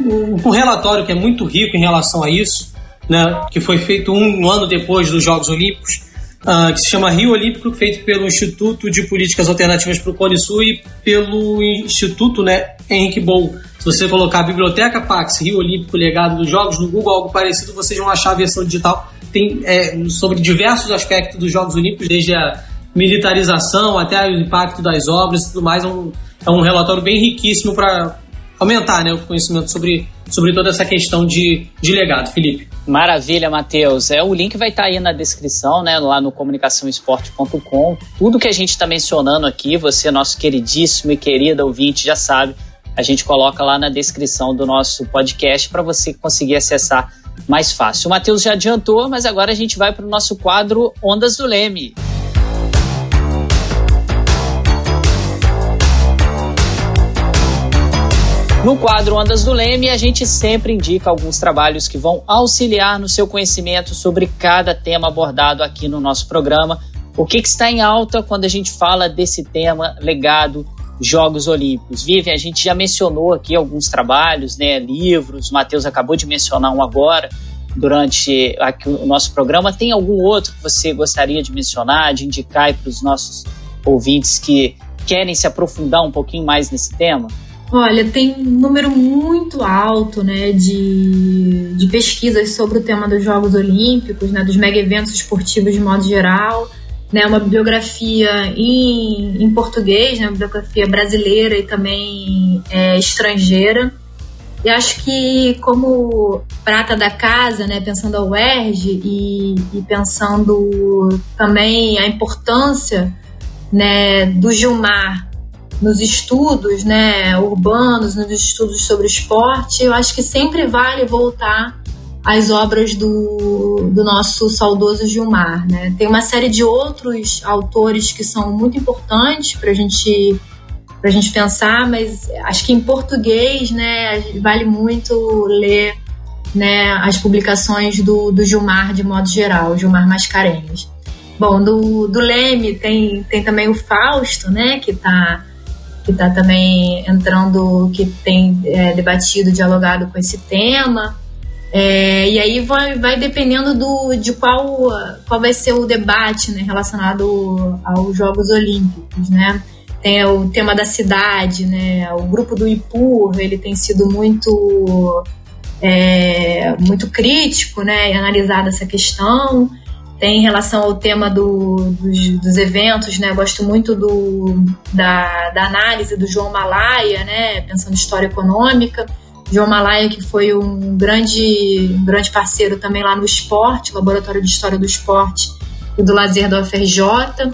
um, um relatório que é muito rico em relação a isso, né, que foi feito um ano depois dos Jogos Olímpicos, uh, que se chama Rio Olímpico, feito pelo Instituto de Políticas Alternativas para o Cone Sul e pelo Instituto né, Henrique Bol. Se você colocar a Biblioteca Pax Rio Olímpico Legado dos Jogos no Google, algo parecido, vocês vão achar a versão digital. Tem é, sobre diversos aspectos dos Jogos Olímpicos, desde a militarização até o impacto das obras e tudo mais. É um, é um relatório bem riquíssimo para aumentar né, o conhecimento sobre, sobre toda essa questão de, de legado, Felipe. Maravilha, Matheus. É, o link vai estar tá aí na descrição, né, lá no comunicaçãoesporte.com. Tudo que a gente está mencionando aqui, você, nosso queridíssimo e querida ouvinte, já sabe, a gente coloca lá na descrição do nosso podcast para você conseguir acessar mais fácil. O Matheus já adiantou, mas agora a gente vai para o nosso quadro Ondas do Leme. No quadro Ondas do Leme, a gente sempre indica alguns trabalhos que vão auxiliar no seu conhecimento sobre cada tema abordado aqui no nosso programa. O que, que está em alta quando a gente fala desse tema legado Jogos Olímpicos? Vivian, a gente já mencionou aqui alguns trabalhos, né, livros, o Matheus acabou de mencionar um agora durante aqui o nosso programa. Tem algum outro que você gostaria de mencionar, de indicar para os nossos ouvintes que querem se aprofundar um pouquinho mais nesse tema? Olha, tem um número muito alto né, de, de pesquisas sobre o tema dos Jogos Olímpicos, né, dos mega eventos esportivos de modo geral. Né, uma bibliografia em, em português, né, uma bibliografia brasileira e também é, estrangeira. E acho que como prata da casa, né, pensando a UERJ e, e pensando também a importância né, do Gilmar nos estudos né, urbanos, nos estudos sobre esporte, eu acho que sempre vale voltar às obras do, do nosso saudoso Gilmar. Né? Tem uma série de outros autores que são muito importantes para gente a gente pensar, mas acho que em português, né, vale muito ler né, as publicações do, do Gilmar de modo geral, Gilmar Mascarenhas. Bom, do, do Leme tem, tem também o Fausto, né, que está que está também entrando, que tem é, debatido, dialogado com esse tema. É, e aí vai, vai dependendo do, de qual, qual vai ser o debate né, relacionado aos Jogos Olímpicos, né? Tem o tema da cidade, né? O grupo do IPUR, ele tem sido muito, é, muito crítico, né? E analisado essa questão. Tem em relação ao tema do, dos, dos, eventos, né? Gosto muito do, da, da, análise do João Malaya, né? Pensando em história econômica. João Malaya, que foi um grande, um grande parceiro também lá no esporte, Laboratório de História do Esporte e do Lazer da UFRJ,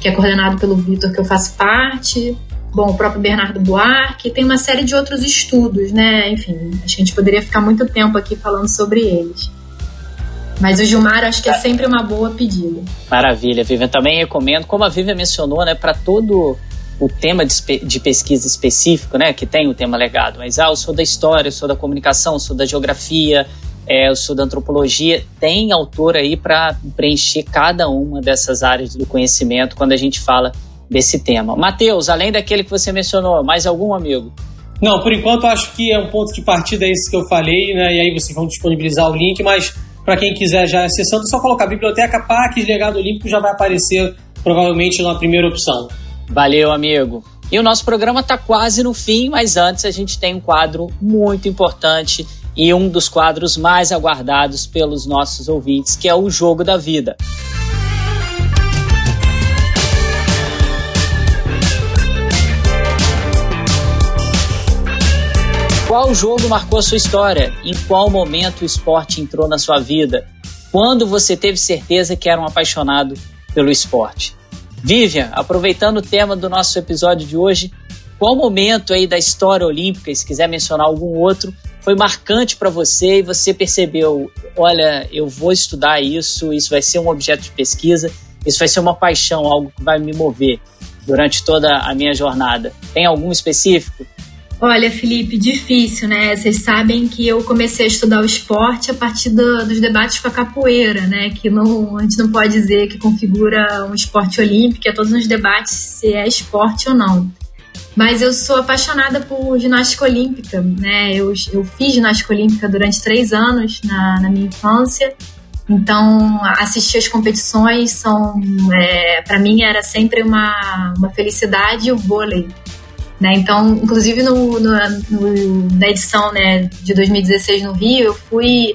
que é coordenado pelo Vitor, que eu faço parte. Bom, o próprio Bernardo Buarque, tem uma série de outros estudos, né? Enfim, acho que a gente poderia ficar muito tempo aqui falando sobre eles. Mas o Gilmar acho que é sempre uma boa pedida. Maravilha, Vivian. Também recomendo, como a Vivian mencionou, né, para todo o tema de, de, pesquisa específico, né, que tem o tema legado. Mas ah, eu sou da história, eu sou da comunicação, eu sou da geografia, é, eu sou da antropologia. Tem autor aí para preencher cada uma dessas áreas do conhecimento quando a gente fala desse tema. Matheus, além daquele que você mencionou, mais algum amigo? Não, por enquanto acho que é um ponto de partida esse que eu falei, né? E aí vocês vão disponibilizar o link, mas para quem quiser já acessando, só colocar Biblioteca Parques Legado Olímpico já vai aparecer provavelmente na primeira opção. Valeu, amigo. E o nosso programa está quase no fim, mas antes a gente tem um quadro muito importante e um dos quadros mais aguardados pelos nossos ouvintes, que é o Jogo da Vida. Qual jogo marcou sua história? Em qual momento o esporte entrou na sua vida? Quando você teve certeza que era um apaixonado pelo esporte? Vivian, aproveitando o tema do nosso episódio de hoje, qual momento aí da história olímpica, se quiser mencionar algum outro, foi marcante para você e você percebeu, olha, eu vou estudar isso, isso vai ser um objeto de pesquisa, isso vai ser uma paixão, algo que vai me mover durante toda a minha jornada. Tem algum específico? Olha, Felipe, difícil, né? Vocês sabem que eu comecei a estudar o esporte a partir do, dos debates com a capoeira, né? Que não, a gente não pode dizer que configura um esporte olímpico, é todos os debates se é esporte ou não. Mas eu sou apaixonada por ginástica olímpica, né? Eu, eu fiz ginástica olímpica durante três anos na, na minha infância Então, assistir as competições são, é, para mim, era sempre uma, uma felicidade o vôlei. Né? Então, inclusive no, no, no, na edição né, de 2016 no Rio, eu fui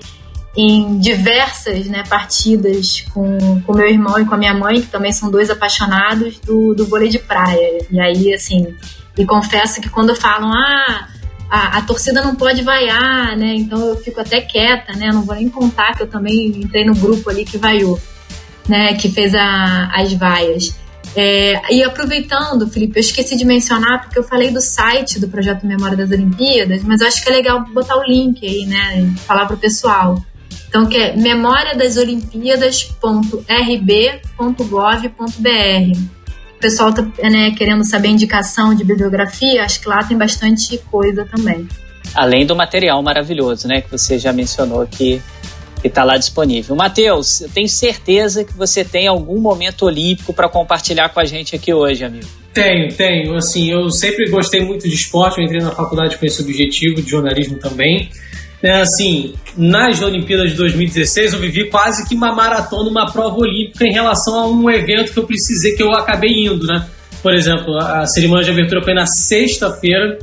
em diversas né, partidas com, com meu irmão e com a minha mãe, que também são dois apaixonados do, do vôlei de praia. E aí, assim, e confesso que quando falam, ah, a, a, torcida não pode vaiar, né? Então eu fico até quieta, né? Não vou nem contar que eu também entrei no grupo ali que vaiou, né? Que fez a, as vaias. É, e aproveitando, Felipe, eu esqueci de mencionar, porque eu falei do site do Projeto Memória das Olimpíadas, mas eu acho que é legal botar o link aí, né? Falar para o pessoal. Então, que é memoriadasolimpíadas.rb.gov.br. O pessoal tá né, querendo saber indicação de bibliografia, acho que lá tem bastante coisa também. Além do material maravilhoso, né, que você já mencionou que está lá disponível. Matheus, eu tenho certeza que você tem algum momento olímpico para compartilhar com a gente aqui hoje, amigo. Tenho, tenho. Assim, eu sempre gostei muito de esporte, eu entrei na faculdade com esse objetivo, de jornalismo também. É, assim, nas Olimpíadas de 2016 eu vivi quase que uma maratona, uma prova olímpica em relação a um evento que eu precisei, que eu acabei indo, né? Por exemplo, a cerimônia de abertura foi na sexta-feira,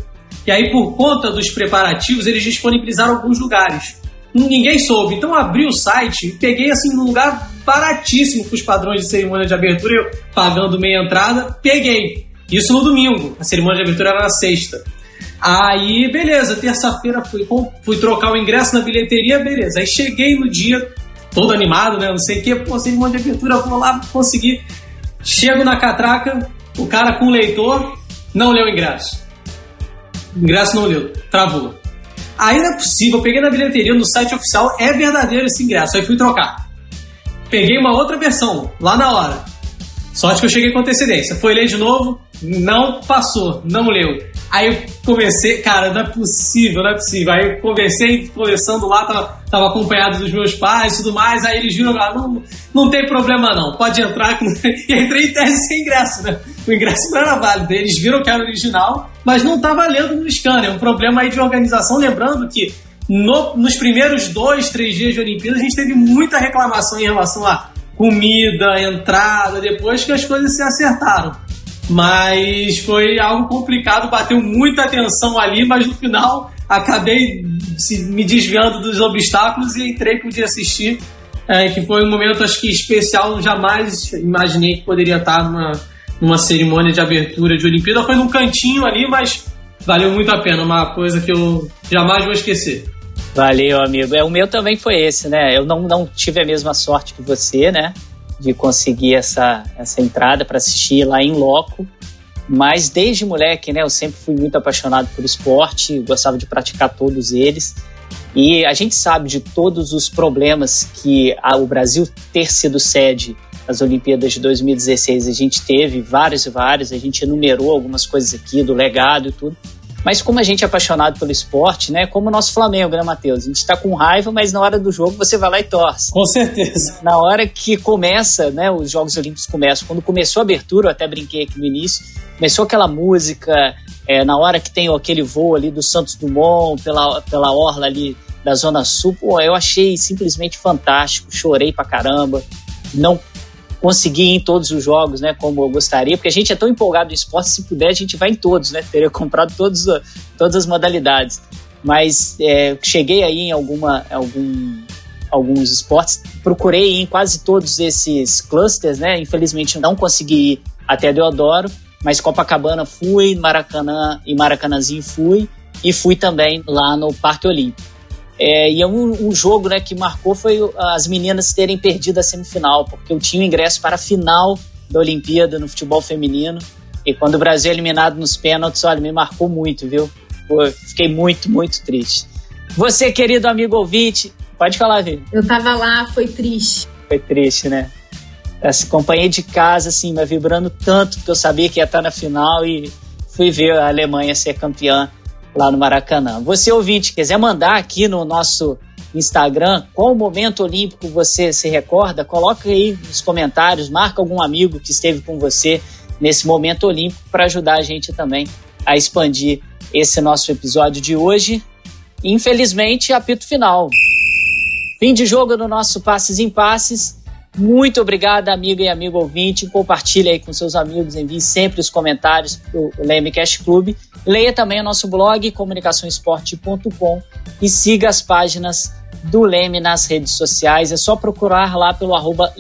e aí por conta dos preparativos eles disponibilizaram alguns lugares. Ninguém soube, então abri o site peguei assim num lugar baratíssimo para os padrões de cerimônia de abertura, eu pagando meia entrada, peguei. Isso no domingo, a cerimônia de abertura era na sexta. Aí, beleza, terça-feira fui, fui trocar o ingresso na bilheteria, beleza. Aí cheguei no dia, todo animado, né? Não sei o que, pô, cerimônia de abertura, vou lá conseguir. Chego na catraca, o cara com o leitor não leu o ingresso. O ingresso não leu, travou. Não é possível, eu peguei na bilheteria, no site oficial, é verdadeiro esse ingresso. Aí fui trocar. Peguei uma outra versão, lá na hora. Sorte que eu cheguei com antecedência. Foi ler de novo, não passou, não leu. Aí eu comecei, cara, não é possível, não é possível. Aí eu conversei, conversando lá, tava, tava acompanhado dos meus pais e tudo mais. Aí eles viram lá, não, não tem problema não, pode entrar. E entrei em tese sem ingresso, né? O ingresso não era válido. Eles viram que era original, mas não tá valendo no scanner. Um problema aí de organização. Lembrando que no, nos primeiros dois, três dias de Olimpíada, a gente teve muita reclamação em relação a comida, entrada, depois que as coisas se acertaram. Mas foi algo complicado, bateu muita atenção ali, mas no final acabei me desviando dos obstáculos e entrei dia assistir, é, que foi um momento acho que especial, jamais imaginei que poderia estar numa, numa cerimônia de abertura de Olimpíada. Foi num cantinho ali, mas valeu muito a pena, uma coisa que eu jamais vou esquecer. Valeu, amigo. É, o meu também foi esse, né? Eu não, não tive a mesma sorte que você, né? De conseguir essa, essa entrada para assistir lá em loco. Mas desde moleque, né? Eu sempre fui muito apaixonado por esporte, gostava de praticar todos eles. E a gente sabe de todos os problemas que a, o Brasil ter sido sede das Olimpíadas de 2016. A gente teve vários e vários, a gente enumerou algumas coisas aqui do legado e tudo. Mas como a gente é apaixonado pelo esporte, né? Como o nosso Flamengo, né, Matheus? A gente tá com raiva, mas na hora do jogo você vai lá e torce. Com certeza. Na hora que começa, né? Os Jogos Olímpicos começam. Quando começou a abertura, eu até brinquei aqui no início, começou aquela música, é, na hora que tem aquele voo ali do Santos Dumont, pela, pela orla ali da Zona Sul, pô, eu achei simplesmente fantástico, chorei pra caramba. Não conseguir ir em todos os jogos, né, como eu gostaria, porque a gente é tão empolgado no esporte, se puder a gente vai em todos, né, teria comprado todos, todas as modalidades. Mas é, cheguei aí em alguma, algum, alguns esportes, procurei ir em quase todos esses clusters, né, infelizmente não consegui ir até Deodoro, mas Copacabana fui, Maracanã e Maracanãzinho fui, e fui também lá no Parque Olímpico. É, e um, um, jogo né, que marcou foi as meninas terem perdido a semifinal, porque eu tinha o ingresso para a final da Olimpíada no futebol feminino. E quando o Brasil é eliminado nos pênaltis, olha, me marcou muito, viu? Pô, fiquei muito, muito triste. Você, querido amigo ouvinte, pode falar, Vivi. Eu tava lá, foi triste. Foi triste, né? Essa companhia de casa, assim, me vibrando tanto, porque eu sabia que ia estar na final e fui ver a Alemanha ser campeã lá no Maracanã. Você ouvinte, quiser mandar aqui no nosso Instagram qual momento olímpico você se recorda, coloca aí nos comentários, marca algum amigo que esteve com você nesse momento olímpico para ajudar a gente também a expandir esse nosso episódio de hoje. Infelizmente, apito final. Fim de jogo no nosso Passes em Passes. Muito obrigado, amiga e amigo ouvinte. Compartilhe aí com seus amigos, envie sempre os comentários do Leme Cash Club. Leia também o nosso blog comunicaçõesporte.com e siga as páginas do Leme nas redes sociais. É só procurar lá pelo arroba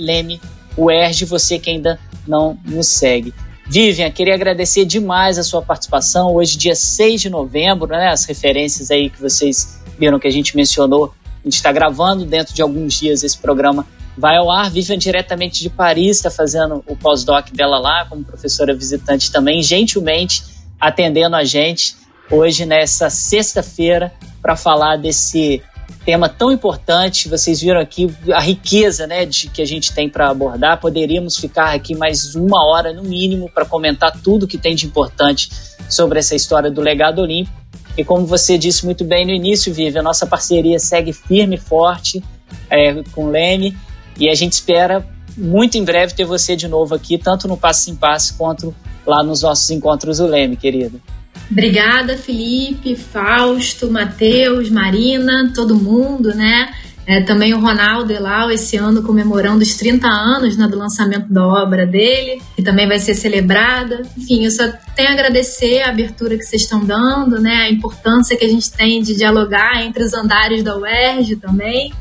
você que ainda não nos segue. Vivian, queria agradecer demais a sua participação. Hoje, dia 6 de novembro, né? As referências aí que vocês viram que a gente mencionou. A gente está gravando dentro de alguns dias esse programa vai ao ar. Vivian diretamente de Paris, está fazendo o pós-doc dela lá, como professora visitante também, gentilmente atendendo a gente hoje nessa sexta-feira para falar desse tema tão importante. Vocês viram aqui a riqueza né, de, que a gente tem para abordar. Poderíamos ficar aqui mais uma hora no mínimo para comentar tudo que tem de importante sobre essa história do legado olímpico. E como você disse muito bem no início, Vivi, a nossa parceria segue firme e forte é, com o Leme e a gente espera muito em breve ter você de novo aqui, tanto no Passo em Passo quanto lá nos nossos encontros do Leme, querido. Obrigada, Felipe, Fausto, Matheus, Marina, todo mundo, né? É, também o Ronaldo Elau, esse ano comemorando os 30 anos né, do lançamento da obra dele, que também vai ser celebrada. Enfim, eu só tenho a agradecer a abertura que vocês estão dando, né, a importância que a gente tem de dialogar entre os andares da UERJ também.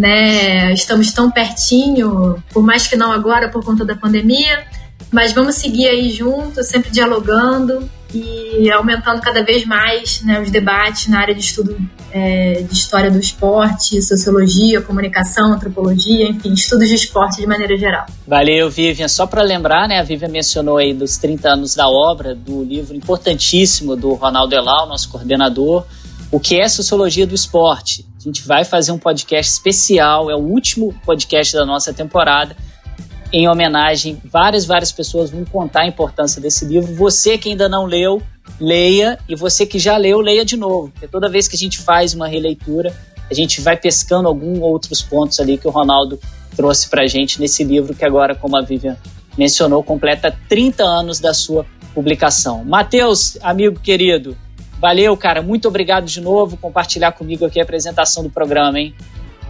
Né? Estamos tão pertinho, por mais que não agora por conta da pandemia, mas vamos seguir aí juntos, sempre dialogando, e aumentando cada vez mais né, os debates na área de estudo é, de história do esporte, sociologia, comunicação, antropologia, enfim, estudos de esporte de maneira geral. Valeu, Vivian. Só para lembrar, né, a Vivian mencionou aí dos 30 anos da obra, do livro importantíssimo do Ronaldo Elau, nosso coordenador, o que é sociologia do esporte. A gente vai fazer um podcast especial, é o último podcast da nossa temporada em homenagem. Várias, várias pessoas vão contar a importância desse livro. Você que ainda não leu, leia. E você que já leu, leia de novo. Porque toda vez que a gente faz uma releitura, a gente vai pescando alguns outros pontos ali que o Ronaldo trouxe para a gente nesse livro que agora, como a Vivian mencionou, completa 30 anos da sua publicação. Matheus, amigo querido, valeu, cara. Muito obrigado de novo compartilhar comigo aqui a apresentação do programa, hein?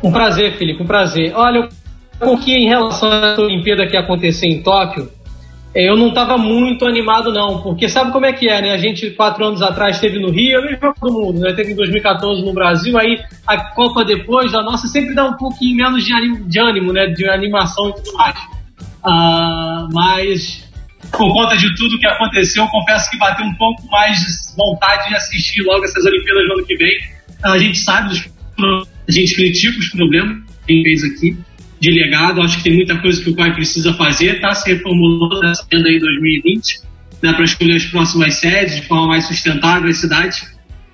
Um prazer, Felipe, um prazer. Olha, porque em relação à Olimpíada que ia acontecer em Tóquio, eh, eu não estava muito animado não, porque sabe como é que é, né? A gente quatro anos atrás esteve no Rio, a mesma do mundo, né? Teve em 2014 no Brasil, aí a Copa depois, a nossa sempre dá um pouquinho menos de ânimo, de ânimo né? De animação e tudo mais. Ah, mas por conta de tudo que aconteceu, confesso que bateu um pouco mais de vontade de assistir logo essas Olimpíadas no ano que vem. A gente sabe dos a gente critica os problemas que a gente fez aqui, de legado. Acho que tem muita coisa que o pai precisa fazer, está se reformulando nessa agenda aí 2020, né, para escolher as próximas sedes de forma mais sustentável as cidades.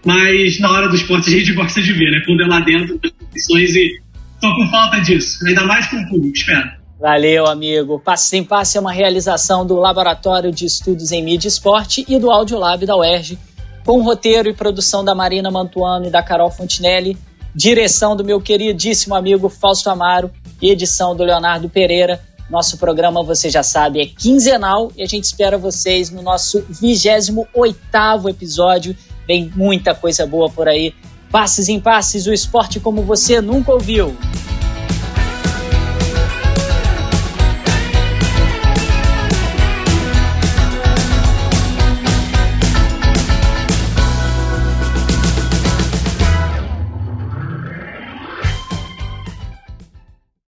Mas na hora do esporte a gente gosta de ver, né? Quando é lá dentro das competições e tô com falta disso, ainda mais com o público, espero. Valeu, amigo. Passe sem Passe é uma realização do Laboratório de Estudos em Mídia e Esporte e do Audiolab da UERJ, com roteiro e produção da Marina Mantuano e da Carol Fontinelli, direção do meu queridíssimo amigo Fausto Amaro e edição do Leonardo Pereira. Nosso programa, você já sabe, é quinzenal e a gente espera vocês no nosso 28 episódio. Vem muita coisa boa por aí. Passes em passes, o esporte como você nunca ouviu.